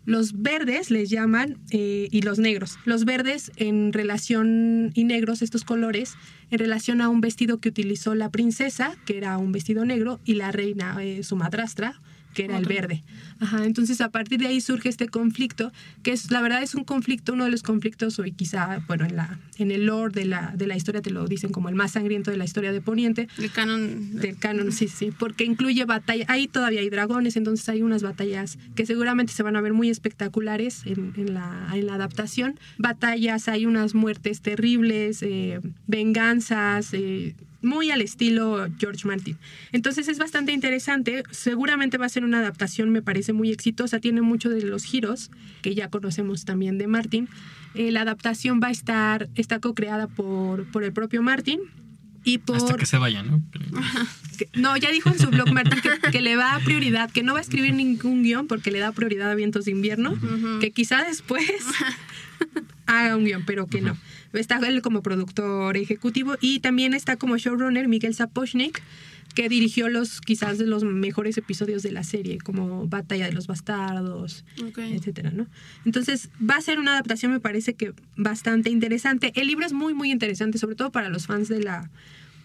los verdes, les llaman, eh, y los negros. Los verdes en relación, y negros, estos colores, en relación a un vestido que utilizó la princesa, que era un vestido negro, y la reina, eh, su madrastra, que era el verde. Ajá, entonces a partir de ahí surge este conflicto, que es la verdad es un conflicto, uno de los conflictos, o quizá, bueno, en, la, en el lore de la, de la historia te lo dicen como el más sangriento de la historia de Poniente. El canon. Del canon, sí, sí, porque incluye batalla, ahí todavía hay dragones, entonces hay unas batallas que seguramente se van a ver muy espectaculares en, en, la, en la adaptación. Batallas, hay unas muertes terribles, eh, venganzas, eh, muy al estilo George Martin. Entonces es bastante interesante, seguramente va a ser una adaptación, me parece muy exitosa, tiene muchos de los giros que ya conocemos también de Martin. Eh, la adaptación va a estar, está co-creada por, por el propio Martin. Y por... Hasta que se vaya, ¿no? no, ya dijo en su blog Martin que, le va a prioridad, que no va a escribir ningún guion porque le da prioridad a Vientos de Invierno, que quizá después haga un guion, pero que no. Está él como productor ejecutivo y también está como showrunner Miguel Sapochnik, que dirigió los quizás de los mejores episodios de la serie, como Batalla de los Bastardos, Okay. etcétera, ¿no? Entonces, va a ser una adaptación, me parece que bastante interesante. El libro es muy, muy interesante, sobre todo para los fans de la,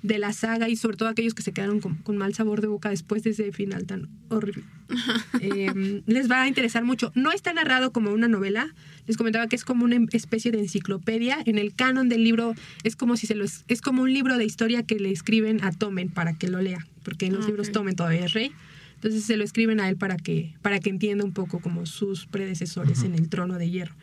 de la saga y sobre todo aquellos que se quedaron con, con mal sabor de boca después de ese final tan horrible. Eh, les va a interesar mucho. No está narrado como una novela. Les comentaba que es como una especie de enciclopedia. En el canon del libro es como si se lo es, es como un libro de historia que le escriben a Tomen para que lo lea, porque en los Ah, libros. Tomen todavía es rey. Entonces se lo escriben a él para que, para que entienda un poco como sus predecesores en el trono de hierro.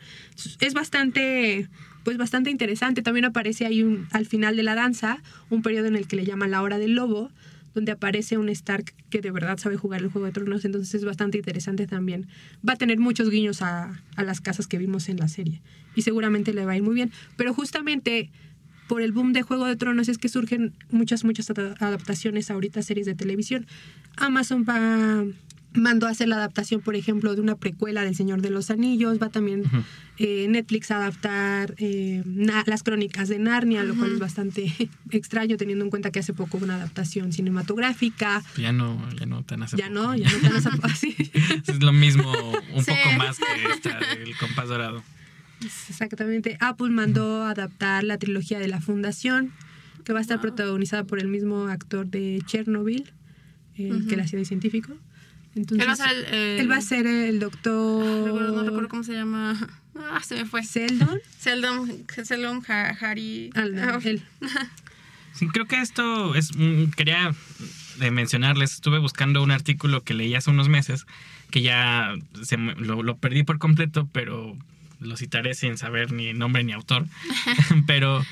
Es bastante, pues bastante interesante. También aparece ahí un, al final de la danza un periodo en el que le llaman la hora del lobo, donde aparece un Stark que de verdad sabe jugar el Juego de Tronos, entonces es bastante interesante también. Va a tener muchos guiños a, a las casas que vimos en la serie y seguramente le va a ir muy bien. Pero justamente por el boom de Juego de Tronos es que surgen muchas, muchas ada- adaptaciones ahorita a series de televisión. Amazon va mandó a hacer la adaptación, por ejemplo, de una precuela del Señor de los Anillos. Va también eh, Netflix a adaptar eh, na- las crónicas de Narnia, lo cual es bastante extraño teniendo en cuenta que hace poco hubo una adaptación cinematográfica. Ya no, ya no tan hace Ya poco. no, ya no tan asa- así. Es lo mismo, un Sí. poco más que esta del compás dorado. Exactamente. Apple mandó a adaptar la trilogía de la Fundación, que va a estar protagonizada por el mismo actor de Chernobyl, eh, que la hacía de científico. Entonces, Él va a ser el- el- él va a ser el No doctor recuerdo, no recuerdo cómo se llama. Ah, se me fue. Seldon. Seldon, Seldon Ha- Harry. No, Ah, él. Sí, creo que esto es. Quería eh, mencionarles, estuve buscando un artículo que leí hace unos meses, que ya se lo, lo perdí por completo, pero lo citaré sin saber ni nombre ni autor. pero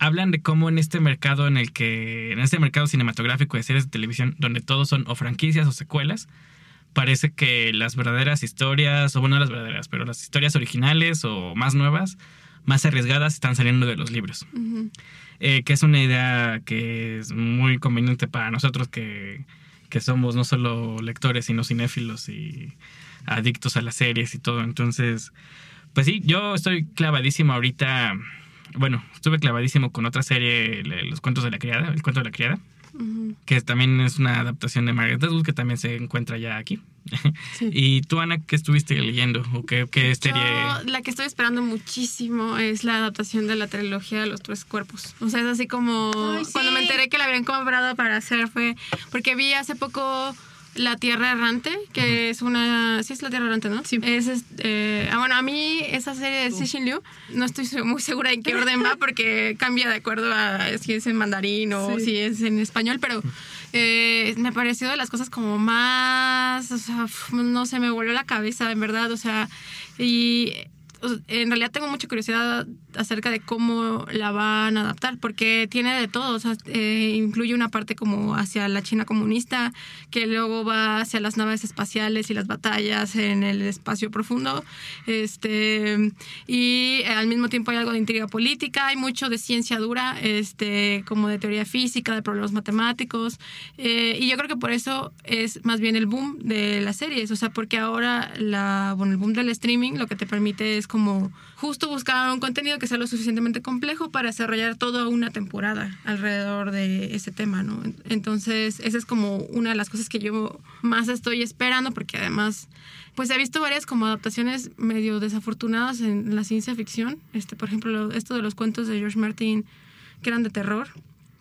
hablan de cómo en este mercado en el que. En este mercado cinematográfico de series de televisión, donde todos son o franquicias o secuelas. Parece que las verdaderas historias, o bueno, no las verdaderas, pero las historias originales o más nuevas, más arriesgadas, están saliendo de los libros. Eh, que es una idea que es muy conveniente para nosotros que, que somos no solo lectores, sino cinéfilos y adictos a las series y todo. Entonces, pues sí, yo estoy clavadísimo ahorita bueno, estuve clavadísimo con otra serie, Los cuentos de la criada, El cuento de la criada, que también es una adaptación de Margaret Atwood, que también se encuentra ya aquí. y tú, Ana, ¿qué estuviste leyendo? ¿O qué, qué serie? Yo, la que estoy esperando muchísimo es la adaptación de la trilogía de los tres cuerpos. O sea, es así como Ay, sí. cuando me enteré que la habían comprado para hacer fue porque vi hace poco La Tierra Errante, que es una... Sí, es La Tierra Errante, ¿no? Sí. Es, ah, bueno, a mí esa serie de Cixin Liu, no estoy muy segura en qué orden va porque cambia de acuerdo a si es en mandarín o Sí. si es en español, pero eh, me pareció de las cosas como más, o sea, no sé, me volvió la cabeza, en verdad, o sea, y en realidad tengo mucha curiosidad acerca de cómo la van a adaptar, porque tiene de todo, eh, incluye una parte como hacia la China comunista, que luego va hacia las naves espaciales y las batallas en el espacio profundo, este, y al mismo tiempo hay algo de intriga política, hay mucho de ciencia dura, este, como de teoría física, de problemas matemáticos, eh, y yo creo que por eso es más bien el boom de las series, o sea, porque ahora la, bueno, el boom del streaming lo que te permite es como justo buscar un contenido que sea lo suficientemente complejo para desarrollar toda una temporada alrededor de ese tema, ¿no? Entonces, esa es como una de las cosas que yo más estoy esperando, porque además, pues he visto varias como adaptaciones medio desafortunadas en la ciencia ficción. Este, por ejemplo, lo- esto de los cuentos de George Martin que eran de terror.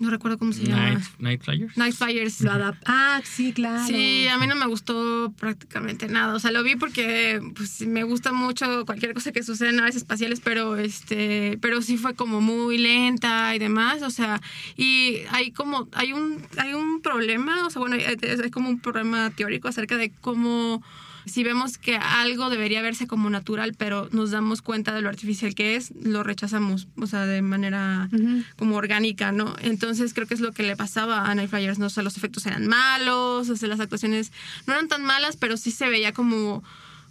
No recuerdo cómo se llama. Night, Night Flyers. Night Flyers. Lo adap- ah, sí, claro. Sí, a mí no me gustó prácticamente nada. O sea, lo vi porque pues, me gusta mucho cualquier cosa que suceda en naves espaciales, pero este, pero sí fue como muy lenta y demás. O sea, y hay como, hay un, hay un problema, o sea, bueno, hay como un problema teórico acerca de cómo si vemos que algo debería verse como natural, pero nos damos cuenta de lo artificial que es, lo rechazamos, o sea, de manera como orgánica, ¿no? Entonces creo que es lo que le pasaba a Night Flyers, ¿no? O sea, los efectos eran malos, o sea, las actuaciones no eran tan malas, pero sí se veía como...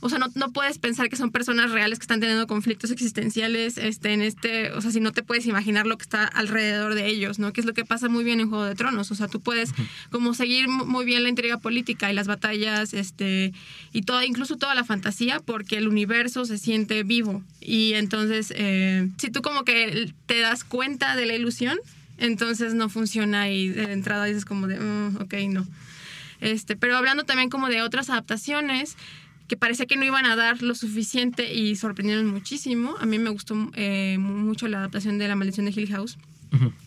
O sea, no, no puedes pensar que son personas reales que están teniendo conflictos existenciales este, en este... O sea, si no te puedes imaginar lo que está alrededor de ellos, ¿no? Que es lo que pasa muy bien en Juego de Tronos. O sea, tú puedes como seguir mu- muy bien la intriga política y las batallas, este... Y toda, incluso toda la fantasía, porque el universo se siente vivo. Y entonces, eh, si tú como que te das cuenta de la ilusión, entonces no funciona y de entrada dices como de, "Mm, ok, no. Este, pero hablando también como de otras adaptaciones que parecía que no iban a dar lo suficiente y sorprendieron muchísimo. A mí me gustó eh, mucho la adaptación de La Maldición de Hill House.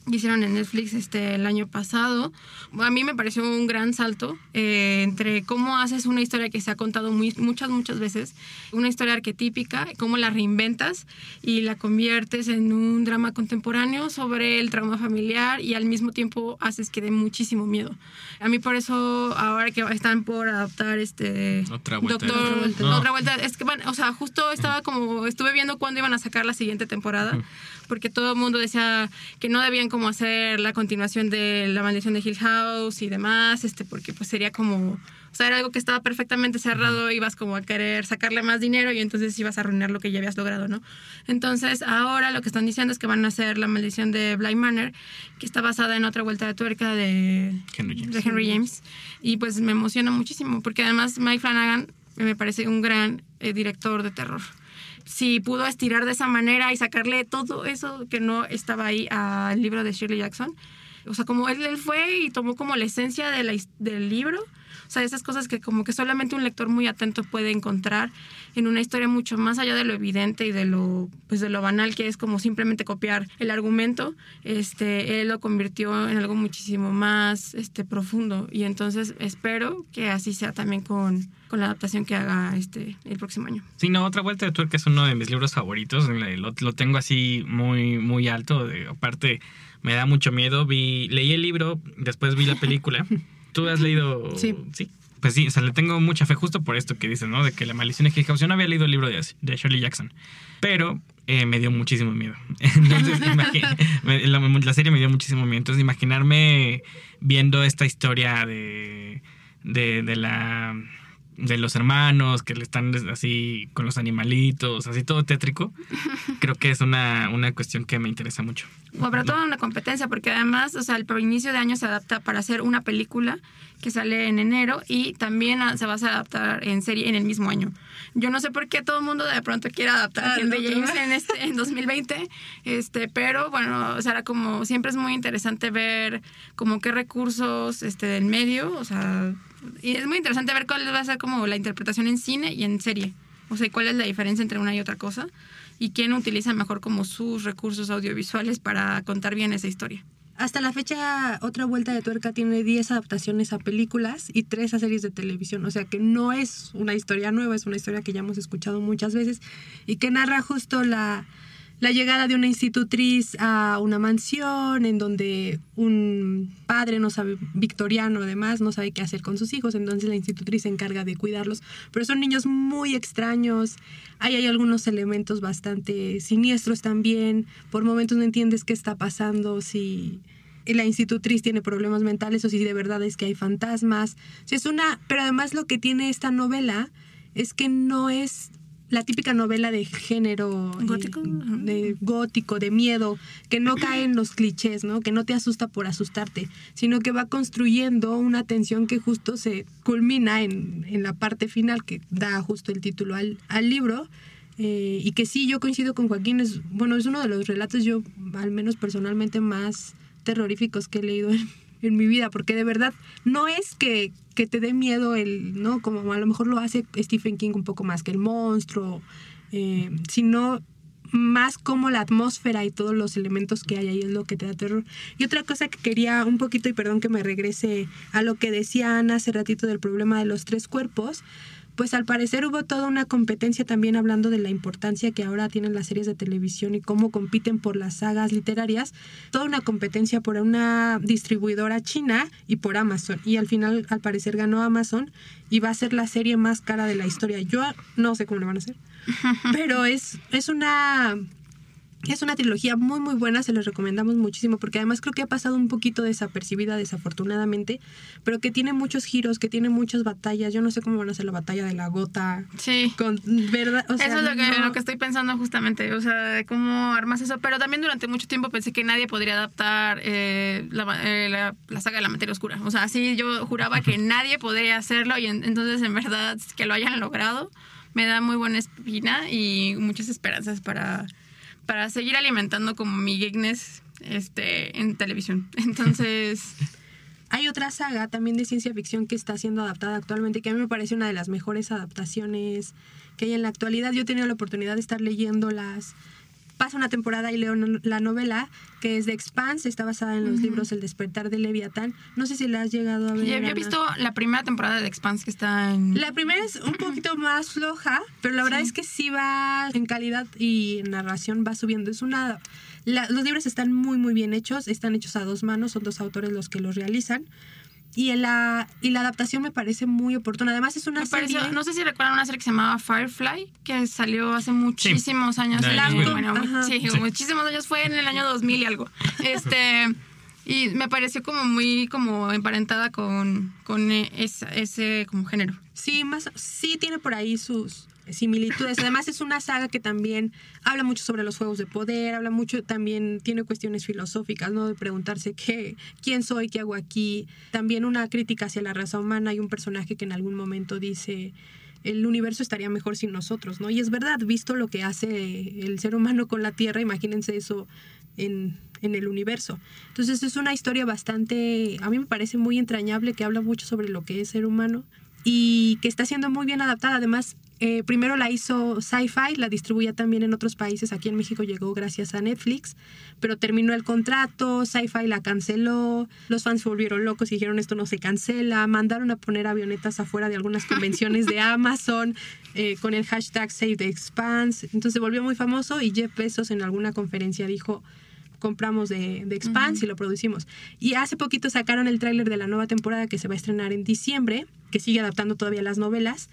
Hicieron en Netflix este el año pasado. A mí me pareció un gran salto eh, entre cómo haces una historia que se ha contado muy, muchas, muchas veces, una historia arquetípica, cómo la reinventas y la conviertes en un drama contemporáneo sobre el trauma familiar y al mismo tiempo haces que dé muchísimo miedo. A mí por eso ahora que están por adaptar este Otra vuelta. Doctor, Otra vuelta. No. otra vuelta. Es que, bueno, o sea, justo estaba como, estuve viendo cuándo iban a sacar la siguiente temporada, porque todo el mundo decía que no debían como hacer la continuación de La Maldición de Hill House y demás, este, porque pues sería como, o sea, era algo que estaba perfectamente cerrado, ibas como a querer sacarle más dinero y entonces ibas a arruinar lo que ya habías logrado, ¿no? Entonces, ahora lo que están diciendo es que van a hacer La Maldición de Bly Manor, que está basada en otra vuelta de tuerca de Henry James. de Henry James. Y pues me emociona muchísimo, porque además Mike Flanagan me parece un gran eh, director de terror. Si pudo estirar de esa manera y sacarle todo eso que no estaba ahí al libro de Shirley Jackson, o sea, como él, él fue y tomó como la esencia de del libro, o sea, esas cosas que como que solamente un lector muy atento puede encontrar en una historia mucho más allá de lo evidente y de lo pues de lo banal que es como simplemente copiar el argumento, este él lo convirtió en algo muchísimo más este profundo y entonces espero que así sea también con, con la adaptación que haga este el próximo año. Sí, no, otra vuelta de tuerca es uno de mis libros favoritos. Lo, lo tengo así muy, muy alto. de- aparte, me da mucho miedo. Vi, leí el libro, después vi la película. ¿Tú has leído? Sí. Sí. Pues sí, o sea, le tengo mucha fe justo por esto que dices, ¿no? De que la maldición Hill House. Yo no había leído el libro de, de Shirley Jackson, pero eh, me dio muchísimo miedo. Entonces, la, la serie me dio muchísimo miedo. Entonces, imaginarme viendo esta historia de, de, de la de los hermanos que le están así con los animalitos, así todo tétrico, creo que es una, una cuestión que me interesa mucho. Sobre todo una competencia, porque además, o sea, el inicio de año se adapta para hacer una película que sale en enero y también se va a adaptar en serie en el mismo año. Yo no sé por qué todo el mundo de pronto quiere adaptar Ah, a Henry no, James en, este, en 2020, este, pero bueno, o sea, como siempre es muy interesante ver como qué recursos este, del medio, o sea, y es muy interesante ver cuál va a ser como la interpretación en cine y en serie. O sea, cuál es la diferencia entre una y otra cosa y quién utiliza mejor como sus recursos audiovisuales para contar bien esa historia. Hasta la fecha, otra vuelta de tuerca tiene 10 adaptaciones a películas y 3 a series de televisión. O sea que no es una historia nueva, es una historia que ya hemos escuchado muchas veces y que narra justo la, la llegada de una institutriz a una mansión en donde un padre no sabe, victoriano además, no sabe qué hacer con sus hijos, entonces la institutriz se encarga de cuidarlos. Pero son niños muy extraños, ahí hay algunos elementos bastante siniestros también, por momentos no entiendes qué está pasando, si la institutriz tiene problemas mentales o si de verdad es que hay fantasmas. Es una, pero además lo que tiene esta novela es que no es la típica novela de género eh, Gótico. de gótico, de miedo, que no cae en los clichés, ¿no? Que no te asusta por asustarte, sino que va construyendo una tensión que justo se culmina en, en la parte final que da justo el título al, al libro. Eh, y que sí, yo coincido con Joaquín, es, bueno, es uno de los relatos yo, al menos personalmente, más terroríficos que he leído en, en mi vida, porque de verdad no es que, que te dé miedo el, ¿no? Como a lo mejor lo hace Stephen King un poco más que el monstruo, eh, sino más como la atmósfera y todos los elementos que hay ahí es lo que te da terror. Y otra cosa que quería un poquito, y perdón que me regrese a lo que decía Ana hace ratito del problema de los tres cuerpos, pues al parecer hubo toda una competencia también hablando de la importancia que ahora tienen las series de televisión y cómo compiten por las sagas literarias, toda una competencia por una distribuidora china y por Amazon. Y al final al parecer ganó Amazon y va a ser la serie más cara de la historia. Yo no sé cómo lo van a hacer, pero es, es una... Es una trilogía muy muy buena, se los recomendamos muchísimo porque además creo que ha pasado un poquito desapercibida desafortunadamente, pero que tiene muchos giros, que tiene muchas batallas. Yo no sé cómo van a ser la batalla de la gota Sí. con verdad, o sea, eso es lo que, no- lo que estoy pensando justamente, o sea, cómo armas eso. Pero también durante mucho tiempo pensé que nadie podría adaptar eh, la, eh, la- la saga de la materia oscura. O sea, así yo juraba que nadie podría hacerlo y en- entonces en verdad que lo hayan logrado me da muy buena espina y muchas esperanzas para, para seguir alimentando como mi geekness este, en televisión. Entonces... Hay otra saga también de ciencia ficción que está siendo adaptada actualmente, que a mí me parece una de las mejores adaptaciones que hay en la actualidad. Yo he tenido la oportunidad de estar leyéndolas. Pasa una temporada y leo la novela, que es de Expanse, está basada en los libros El despertar de Leviatán. No sé si la has llegado a ver. Yo, he visto la primera temporada de Expanse que está en... La primera es un poquito más floja, pero la verdad es que sí va en calidad y en narración va subiendo. Es una la- los libros están muy muy bien hechos, están hechos a dos manos, son dos autores los que los realizan. Y en la y la adaptación me parece muy oportuna. Además es una Me pareció- serie no sé si recuerdan una serie que se llamaba Firefly, que salió hace muchísimos años. Bueno, sí, Sí. muchísimos años fue en el año 2000 y algo. Este y me pareció como muy como emparentada con, con esa- ese como género. Sí, más sí tiene por ahí sus similitudes. Además es una saga que también habla mucho sobre los juegos de poder, habla mucho también tiene cuestiones filosóficas, ¿no? De preguntarse qué quién soy, qué hago aquí. También una crítica hacia la raza humana, hay un personaje que en algún momento dice el universo estaría mejor sin nosotros, ¿no? Y es verdad, visto lo que hace el ser humano con la Tierra, imagínense eso en, en el universo. Entonces es una historia bastante, a mí me parece muy entrañable, que habla mucho sobre lo que es ser humano y que está siendo muy bien adaptada. Además, eh, primero la hizo Sci-Fi, la distribuía también en otros países. Aquí en México llegó gracias a Netflix, pero terminó el contrato, Sci-Fi la canceló, los fans se volvieron locos y dijeron esto no se cancela, mandaron a poner avionetas afuera de algunas convenciones de Amazon eh, con el hashtag Save the Expanse. Entonces se volvió muy famoso y Jeff Bezos en alguna conferencia dijo compramos de, de Expanse y lo producimos. Y hace poquito sacaron el tráiler de la nueva temporada que se va a estrenar en diciembre, que sigue adaptando todavía las novelas.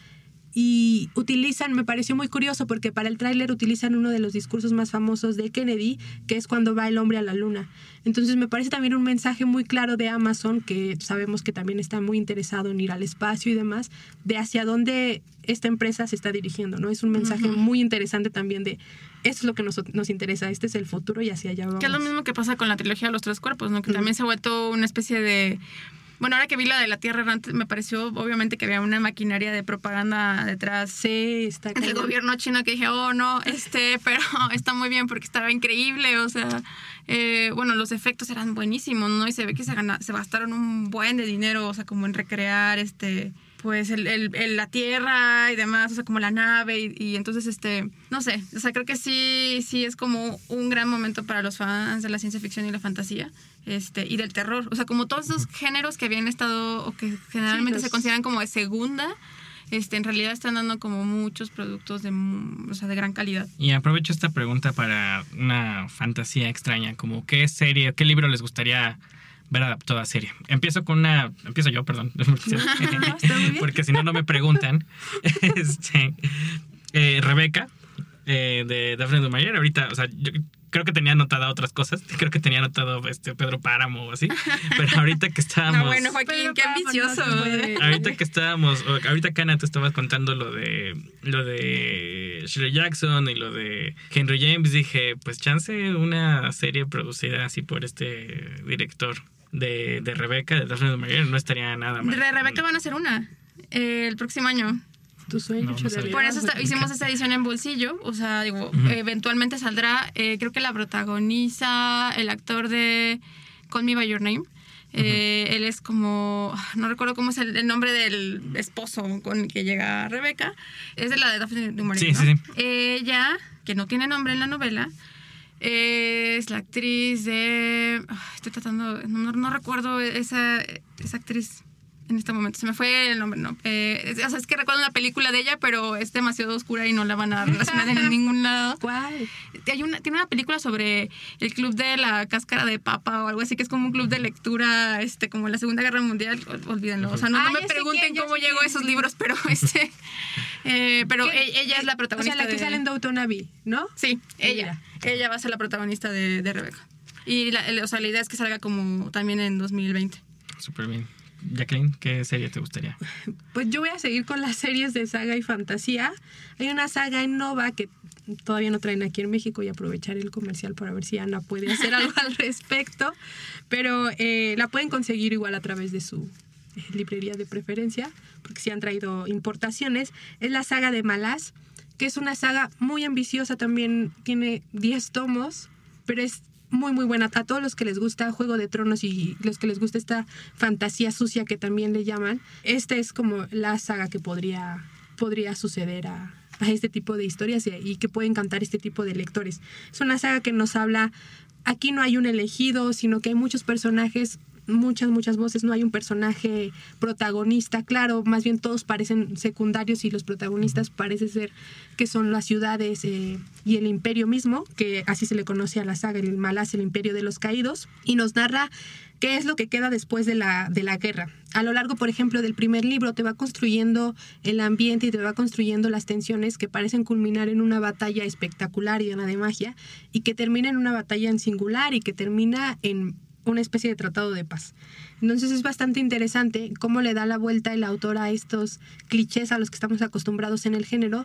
Y utilizan, me pareció muy curioso porque para el tráiler utilizan uno de los discursos más famosos de Kennedy, que es cuando va el hombre a la luna. Entonces me parece también un mensaje muy claro de Amazon, que sabemos que también está muy interesado en ir al espacio y demás, de hacia dónde esta empresa se está dirigiendo, ¿no? Es un mensaje muy interesante también de, eso es lo que nos, nos interesa, este es el futuro y hacia allá vamos. Que es lo mismo que pasa con la trilogía de los tres cuerpos, ¿no? Que también se ha vuelto una especie de bueno, ahora que vi la de la Tierra Errante, me pareció obviamente que había una maquinaria de propaganda detrás. Sí, está del gobierno chino que dije, oh no, este, pero está muy bien porque estaba increíble, o sea, eh, bueno, los efectos eran buenísimos, ¿no? Y se ve que se, se gastaron un buen de dinero, o sea, como en recrear este pues el, el, la tierra y demás, o sea, como la nave y, y, entonces, este, no sé, o sea, creo que sí, sí es como un gran momento para los fans de la ciencia ficción y la fantasía este, y del terror. O sea, como todos esos géneros que habían estado o que generalmente se consideran como de segunda, este, en realidad están dando como muchos productos de, o sea, de gran calidad. Y aprovecho esta pregunta para una fantasía extraña, como qué serie, qué libro les gustaría ver adaptado a serie. Empiezo con una, empiezo yo, perdón, porque si no, no me preguntan. Este, eh, Rebeca, eh, de Daphne du Maurier, ahorita, o sea, yo creo que tenía anotada otras cosas. Creo que tenía anotado este Pedro Páramo o así. Pero ahorita que estábamos. No, bueno, Joaquín, qué ambicioso. ahorita que estábamos. Ahorita, Cana, tú estabas contando lo de. Lo de Shirley Jackson y lo de Henry James. Dije, pues chance una serie producida así por este director de, de Rebeca, de Daphne de Mayer, no estaría nada mal. De Rebeca van a hacer una eh, el próximo año. Tu sueño Por eso hicimos esta edición en bolsillo. O sea, digo, eventualmente saldrá. Eh, creo que la protagoniza el actor de Call Me By Your Name. Eh, él es como, no recuerdo cómo es el, nombre del esposo con el que llega Rebeca. Es de la de Daphne du Maurier. Sí, sí, sí. Ella, que no tiene nombre en la novela, es la actriz de. estoy tratando. No, no, recuerdo esa, esa actriz en este momento. Se me fue el nombre, ¿no? Eh, o sea, es que recuerdo una película de ella, pero es demasiado oscura y no la van a relacionar en ningún lado. ¿Cuál? Hay una, tiene una película sobre el club de la cáscara de papa o algo así, que es como un club de lectura, este, como la Segunda Guerra Mundial. Olvídenlo. O sea, no, me pregunten cómo llegó a esos libros, pero este. Eh, pero e, ella es la protagonista. O sea, la que sale en Downton Abbey, ¿no? Sí, ella. Ella va a ser la protagonista de, de Rebeca. Y la, o sea, la idea es que salga como también en 2020. Súper bien. Jacqueline, ¿qué serie te gustaría? Pues yo voy a seguir con las series de saga y fantasía. Hay una saga en Nova que todavía no traen aquí en México y aprovechar el comercial para ver si Ana puede hacer algo al respecto. Pero eh, la pueden conseguir igual a través de su eh, librería de preferencia, porque si han traído importaciones. Es la saga de Malás, que es una saga muy ambiciosa también, tiene 10 tomos, pero es muy, muy buena. A todos los que les gusta Juego de Tronos y los que les gusta esta fantasía sucia que también le llaman, esta es como la saga que podría, podría suceder a, a este tipo de historias y, que puede encantar este tipo de lectores. Es una saga que nos habla, aquí no hay un elegido, sino que hay muchos personajes muchas, muchas voces, no hay un personaje protagonista, claro, más bien todos parecen secundarios y los protagonistas parece ser que son las ciudades eh, y el imperio mismo, que así se le conoce a la saga, el Malás, el imperio de los caídos, y nos narra qué es lo que queda después de la, de la guerra. A lo largo, por ejemplo, del primer libro te va construyendo el ambiente y te va construyendo las tensiones que parecen culminar en una batalla espectacular y llena de magia, y que termina en una batalla en singular y que termina en una especie de tratado de paz. Entonces es bastante interesante cómo le da la vuelta el autor a estos clichés a los que estamos acostumbrados en el género.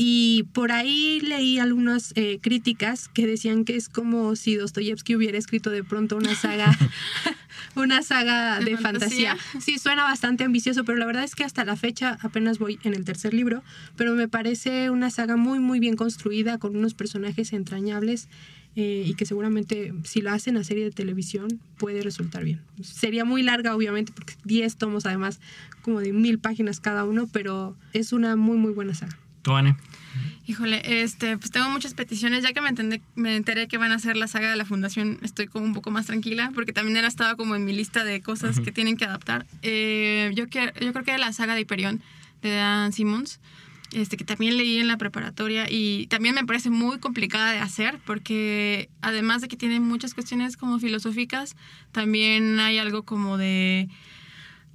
Y por ahí leí algunas eh, críticas que decían que es como si Dostoyevsky hubiera escrito de pronto una saga, una saga de, fantasía. Sí, suena bastante ambicioso, pero la verdad es que hasta la fecha apenas voy en el tercer libro, pero me parece una saga muy, muy bien construida, con unos personajes entrañables eh, y que seguramente si lo hacen a serie de televisión puede resultar bien. Sería muy larga, obviamente, porque 10 tomos, además, como de mil páginas cada uno, pero es una muy, muy buena saga. ¿Tú, Anne? Híjole, este, pues tengo muchas peticiones. Ya que me, entendé, me enteré que van a hacer la saga de la fundación, estoy como un poco más tranquila, porque también era estaba como en mi lista de cosas que tienen que adaptar. Eh, yo, que, yo creo que la saga de Hyperion de Dan Simmons este, que también leí en la preparatoria y también me parece muy complicada de hacer porque además de que tiene muchas cuestiones como filosóficas, también hay algo como de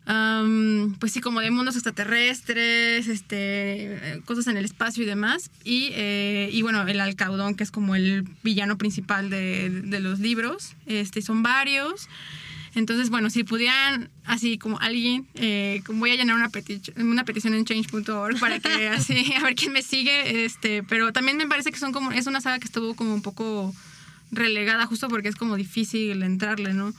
am, pues sí, como de mundos extraterrestres, este, cosas en el espacio y demás. Y, eh, y bueno, el Alcaudón, que es como el villano principal de, de los libros. Este, son varios. Entonces, bueno, si pudieran, así como alguien, eh, voy a llenar una, peti- una petición en change.org para que así, a ver quién me sigue, este, pero también me parece que son como, es una saga que estuvo como un poco relegada justo porque es como difícil entrarle, ¿no?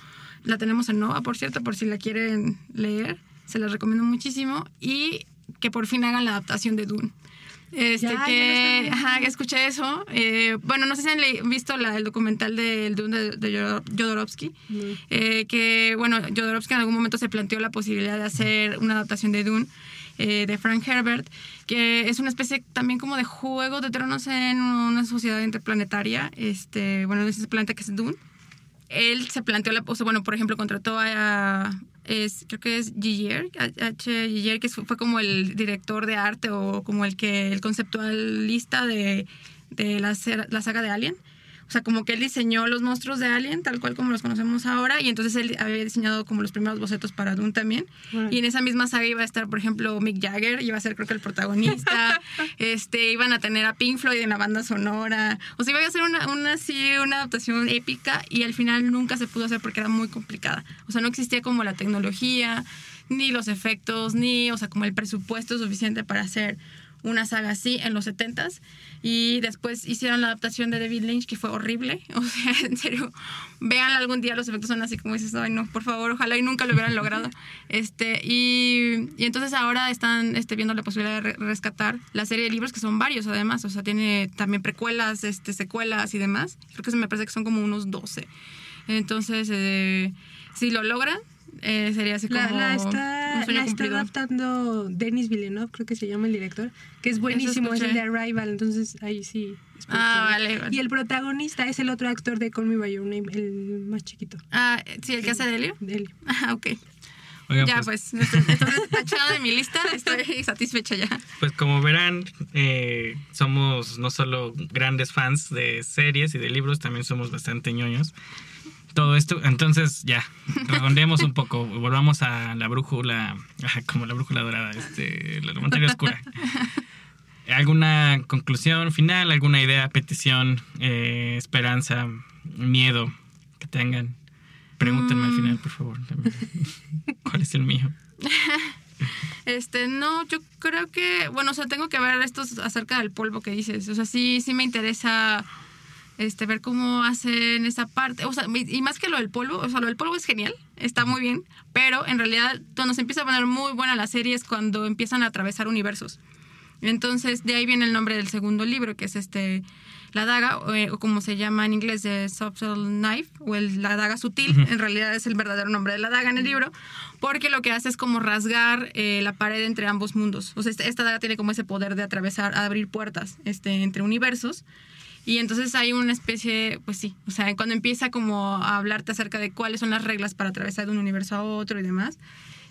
La tenemos en Nova, por cierto, por si la quieren leer, se las recomiendo muchísimo y que por fin hagan la adaptación de Dune. Este, Ya, ya lo que, ajá, que escuché eso. Eh, bueno, no sé si han visto la- el documental del Dune de, de Jodor- Jodorowsky, eh, que, bueno, Jodorowsky en algún momento se planteó la posibilidad de hacer una adaptación de Dune eh, de Frank Herbert, que es una especie también como de juego de tronos en una sociedad interplanetaria. Este, bueno, ese planeta que es Dune. Él se planteó la, o sea, bueno, por ejemplo, contrató a, es, creo que es Giger, H. Giger, que fue como el director de arte o como el que, el conceptualista de, de la, la saga de Alien. O sea, como que él diseñó los monstruos de Alien, tal cual como los conocemos ahora, y entonces él había diseñado como los primeros bocetos para Dune también. Y en esa misma saga iba a estar, por ejemplo, Mick Jagger, iba a ser creo que el protagonista. este, iban a tener a Pink Floyd en la banda sonora. O sea, iba a ser una, una adaptación épica y al final nunca se pudo hacer porque era muy complicada. O sea, no existía como la tecnología, ni los efectos, ni, o sea, como el presupuesto suficiente para hacer una saga así en los 70s y después hicieron la adaptación de David Lynch que fue horrible, o sea, en serio, véanla algún día, los efectos son así como dices, ay no, por favor, ojalá y nunca lo hubieran logrado. Este, y, y entonces ahora están este, viendo la posibilidad de re- rescatar la serie de libros que son varios además, o sea, tiene también precuelas, este, secuelas y demás, creo que se me parece que son como unos 12. Entonces, eh, si lo logran, eh, sería así como La, la un está, sueño la está cumplido. adaptando Denis Villeneuve, creo que se llama el director, que es buenísimo, es el de. Arrival, entonces ahí sí. Ah, vale, vale. Y el protagonista es el otro actor de Call Me By Your Name, el más chiquito. Ah, sí, el que hace de Helio. de él. Ah, ok. Oigan, ya, pues, pues, entonces tachado de mi lista, estoy satisfecha ya. pues como verán, eh, somos no solo grandes fans de series y de libros, también somos bastante ñoños. Todo esto, entonces ya, redondeemos un poco, volvamos a la brújula, como la brújula dorada, este, la materia oscura. ¿Alguna conclusión final, alguna idea, petición, eh, esperanza, miedo que tengan? Pregúntenme al final, por favor. ¿Cuál es el mío? Este, no, yo creo que, bueno, o sea, tengo que ver estos acerca del polvo que dices. O sea, sí, sí me interesa este, ver cómo hacen esa parte. O sea, y más que lo del polvo, o sea, lo del polvo es genial, está muy bien, pero en realidad cuando se empieza a poner muy buena la serie es cuando empiezan a atravesar universos. Entonces, de ahí viene el nombre del segundo libro, que es este La daga, o, eh, o como se llama en inglés, de Subtle Knife, o el, la daga sutil, en realidad es el verdadero nombre de la daga en el libro, porque lo que hace es como rasgar eh, la pared entre ambos mundos. O sea, esta, esta daga tiene como ese poder de atravesar, abrir puertas este, entre universos. Y entonces hay una especie, pues sí, o sea, cuando empieza como a hablarte acerca de cuáles son las reglas para atravesar de un universo a otro y demás,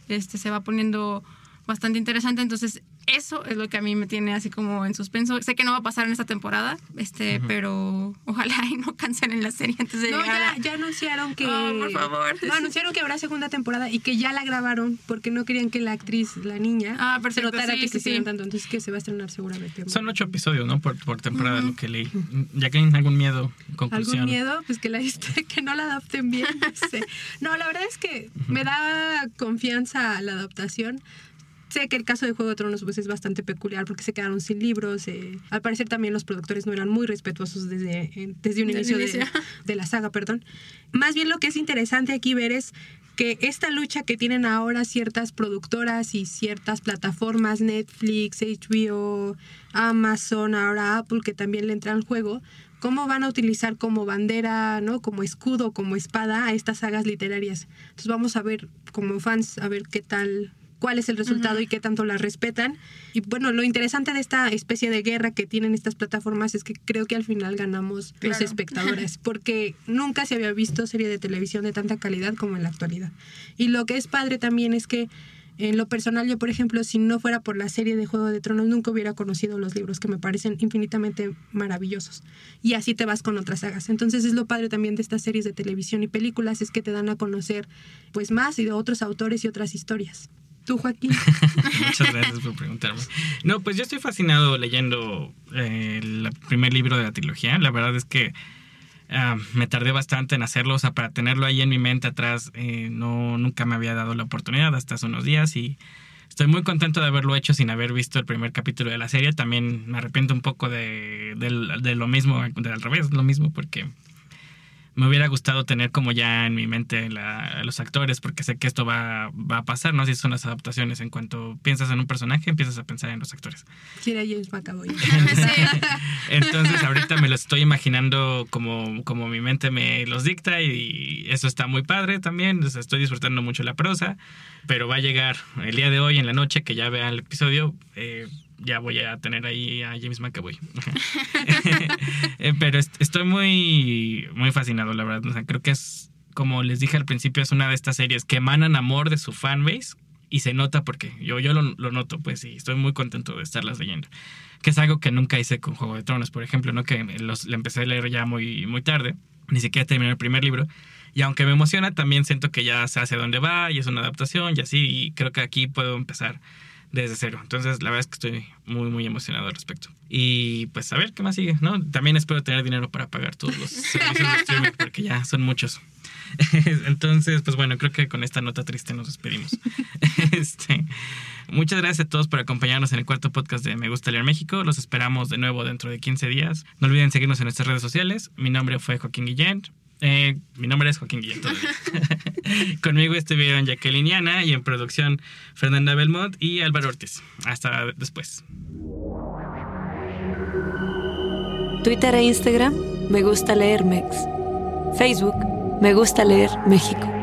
este, se va poniendo bastante interesante. Entonces, eso es lo que a mí me tiene así como en suspenso. Sé que no va a pasar en esta temporada, este, pero ojalá y no cancelen la serie antes de No, llegar. ya, ya anunciaron que. Oh, por favor. No, anunciaron que habrá segunda temporada y que ya la grabaron porque no querían que la actriz, la niña, Ah, se notara sí, que sí, se sí. tanto. Entonces, que se va a estrenar seguramente. Son ocho episodios, ¿no? Por, por temporada, lo que leí. ¿Ya que algún miedo? Conclusión. ¿Algún miedo? Pues que la que no la adapten bien. No, sé. No, la verdad es que me da confianza la adaptación. Sé que el caso de Juego de Tronos pues, es bastante peculiar porque se quedaron sin libros. eh, al parecer también los productores no eran muy respetuosos desde, eh, desde un inicio, de, de la saga. perdón. Más bien lo que es interesante aquí ver es que esta lucha que tienen ahora ciertas productoras y ciertas plataformas, Netflix, HBO, Amazon, ahora Apple, que también le entra al juego, cómo van a utilizar como bandera, ¿no? Como escudo, como espada a estas sagas literarias. Entonces vamos a ver como fans a ver qué tal cuál es el resultado y qué tanto las respetan. Y bueno, lo interesante de esta especie de guerra que tienen estas plataformas es que creo que al final ganamos los Claro. espectadores, porque nunca se había visto serie de televisión de tanta calidad como en la actualidad. Y lo que es padre también es que En lo personal, yo, por ejemplo, si no fuera por la serie de Juego de Tronos, nunca hubiera conocido los libros que me parecen infinitamente maravillosos. Y así te vas con otras sagas. Entonces es lo padre también de estas series de televisión y películas, es que te dan a conocer pues más y de otros autores y otras historias. Tú, Joaquín. Muchas gracias por preguntarme. No, pues yo estoy fascinado leyendo eh, el primer libro de la trilogía. La verdad es que ah, me tardé bastante en hacerlo, o sea, para tenerlo ahí en mi mente atrás, eh, no, nunca me había dado la oportunidad hasta hace unos días y estoy muy contento de haberlo hecho sin haber visto el primer capítulo de la serie. También me arrepiento un poco de, de, de lo mismo, de al revés, lo mismo, porque me hubiera gustado tener como ya en mi mente la, los actores, porque sé que esto va, va, a pasar, ¿no? Si son las adaptaciones, en cuanto piensas en un personaje, empiezas a pensar en los actores. Quiere James McAvoy. Entonces ahorita me lo estoy imaginando como, como mi mente me los dicta y eso está muy padre también, o sea, estoy disfrutando mucho la prosa, pero va a llegar el día de hoy en la noche que ya vean el episodio. Eh, ya voy a tener ahí a James McAvoy. Eh, pero estoy muy, muy fascinado, la verdad. O sea, creo que es, como les dije al principio, es una de estas series que emanan amor de su fanbase y se nota porque yo, yo lo, lo noto, pues, y estoy muy contento de estarlas leyendo. Que es algo que nunca hice con Juego de Tronos, por ejemplo, ¿no? Que los, le empecé a leer ya muy, muy tarde, ni siquiera terminé el primer libro. Y aunque me emociona, también siento que ya sé hacia dónde va y es una adaptación y así, y creo que aquí puedo empezar desde cero. Entonces, la verdad es que estoy muy, muy emocionado al respecto. Y pues a ver qué más sigue, ¿no? También espero tener dinero para pagar todos los servicios de streaming, porque ya son muchos. Entonces, pues bueno, creo que con esta nota triste nos despedimos. Este, muchas gracias a todos por acompañarnos en el cuarto podcast de Me Gusta Leer México. Los esperamos de nuevo dentro de 15 días. No olviden seguirnos en nuestras redes sociales. Mi nombre fue Joaquín Guillén. Eh, mi nombre es Joaquín Guillén. Conmigo estuvieron Jacqueline Yana y en producción Fernanda Belmont y Álvaro Ortiz. Hasta después. Twitter e Instagram, me gusta leer Mex. Facebook, me gusta leer México.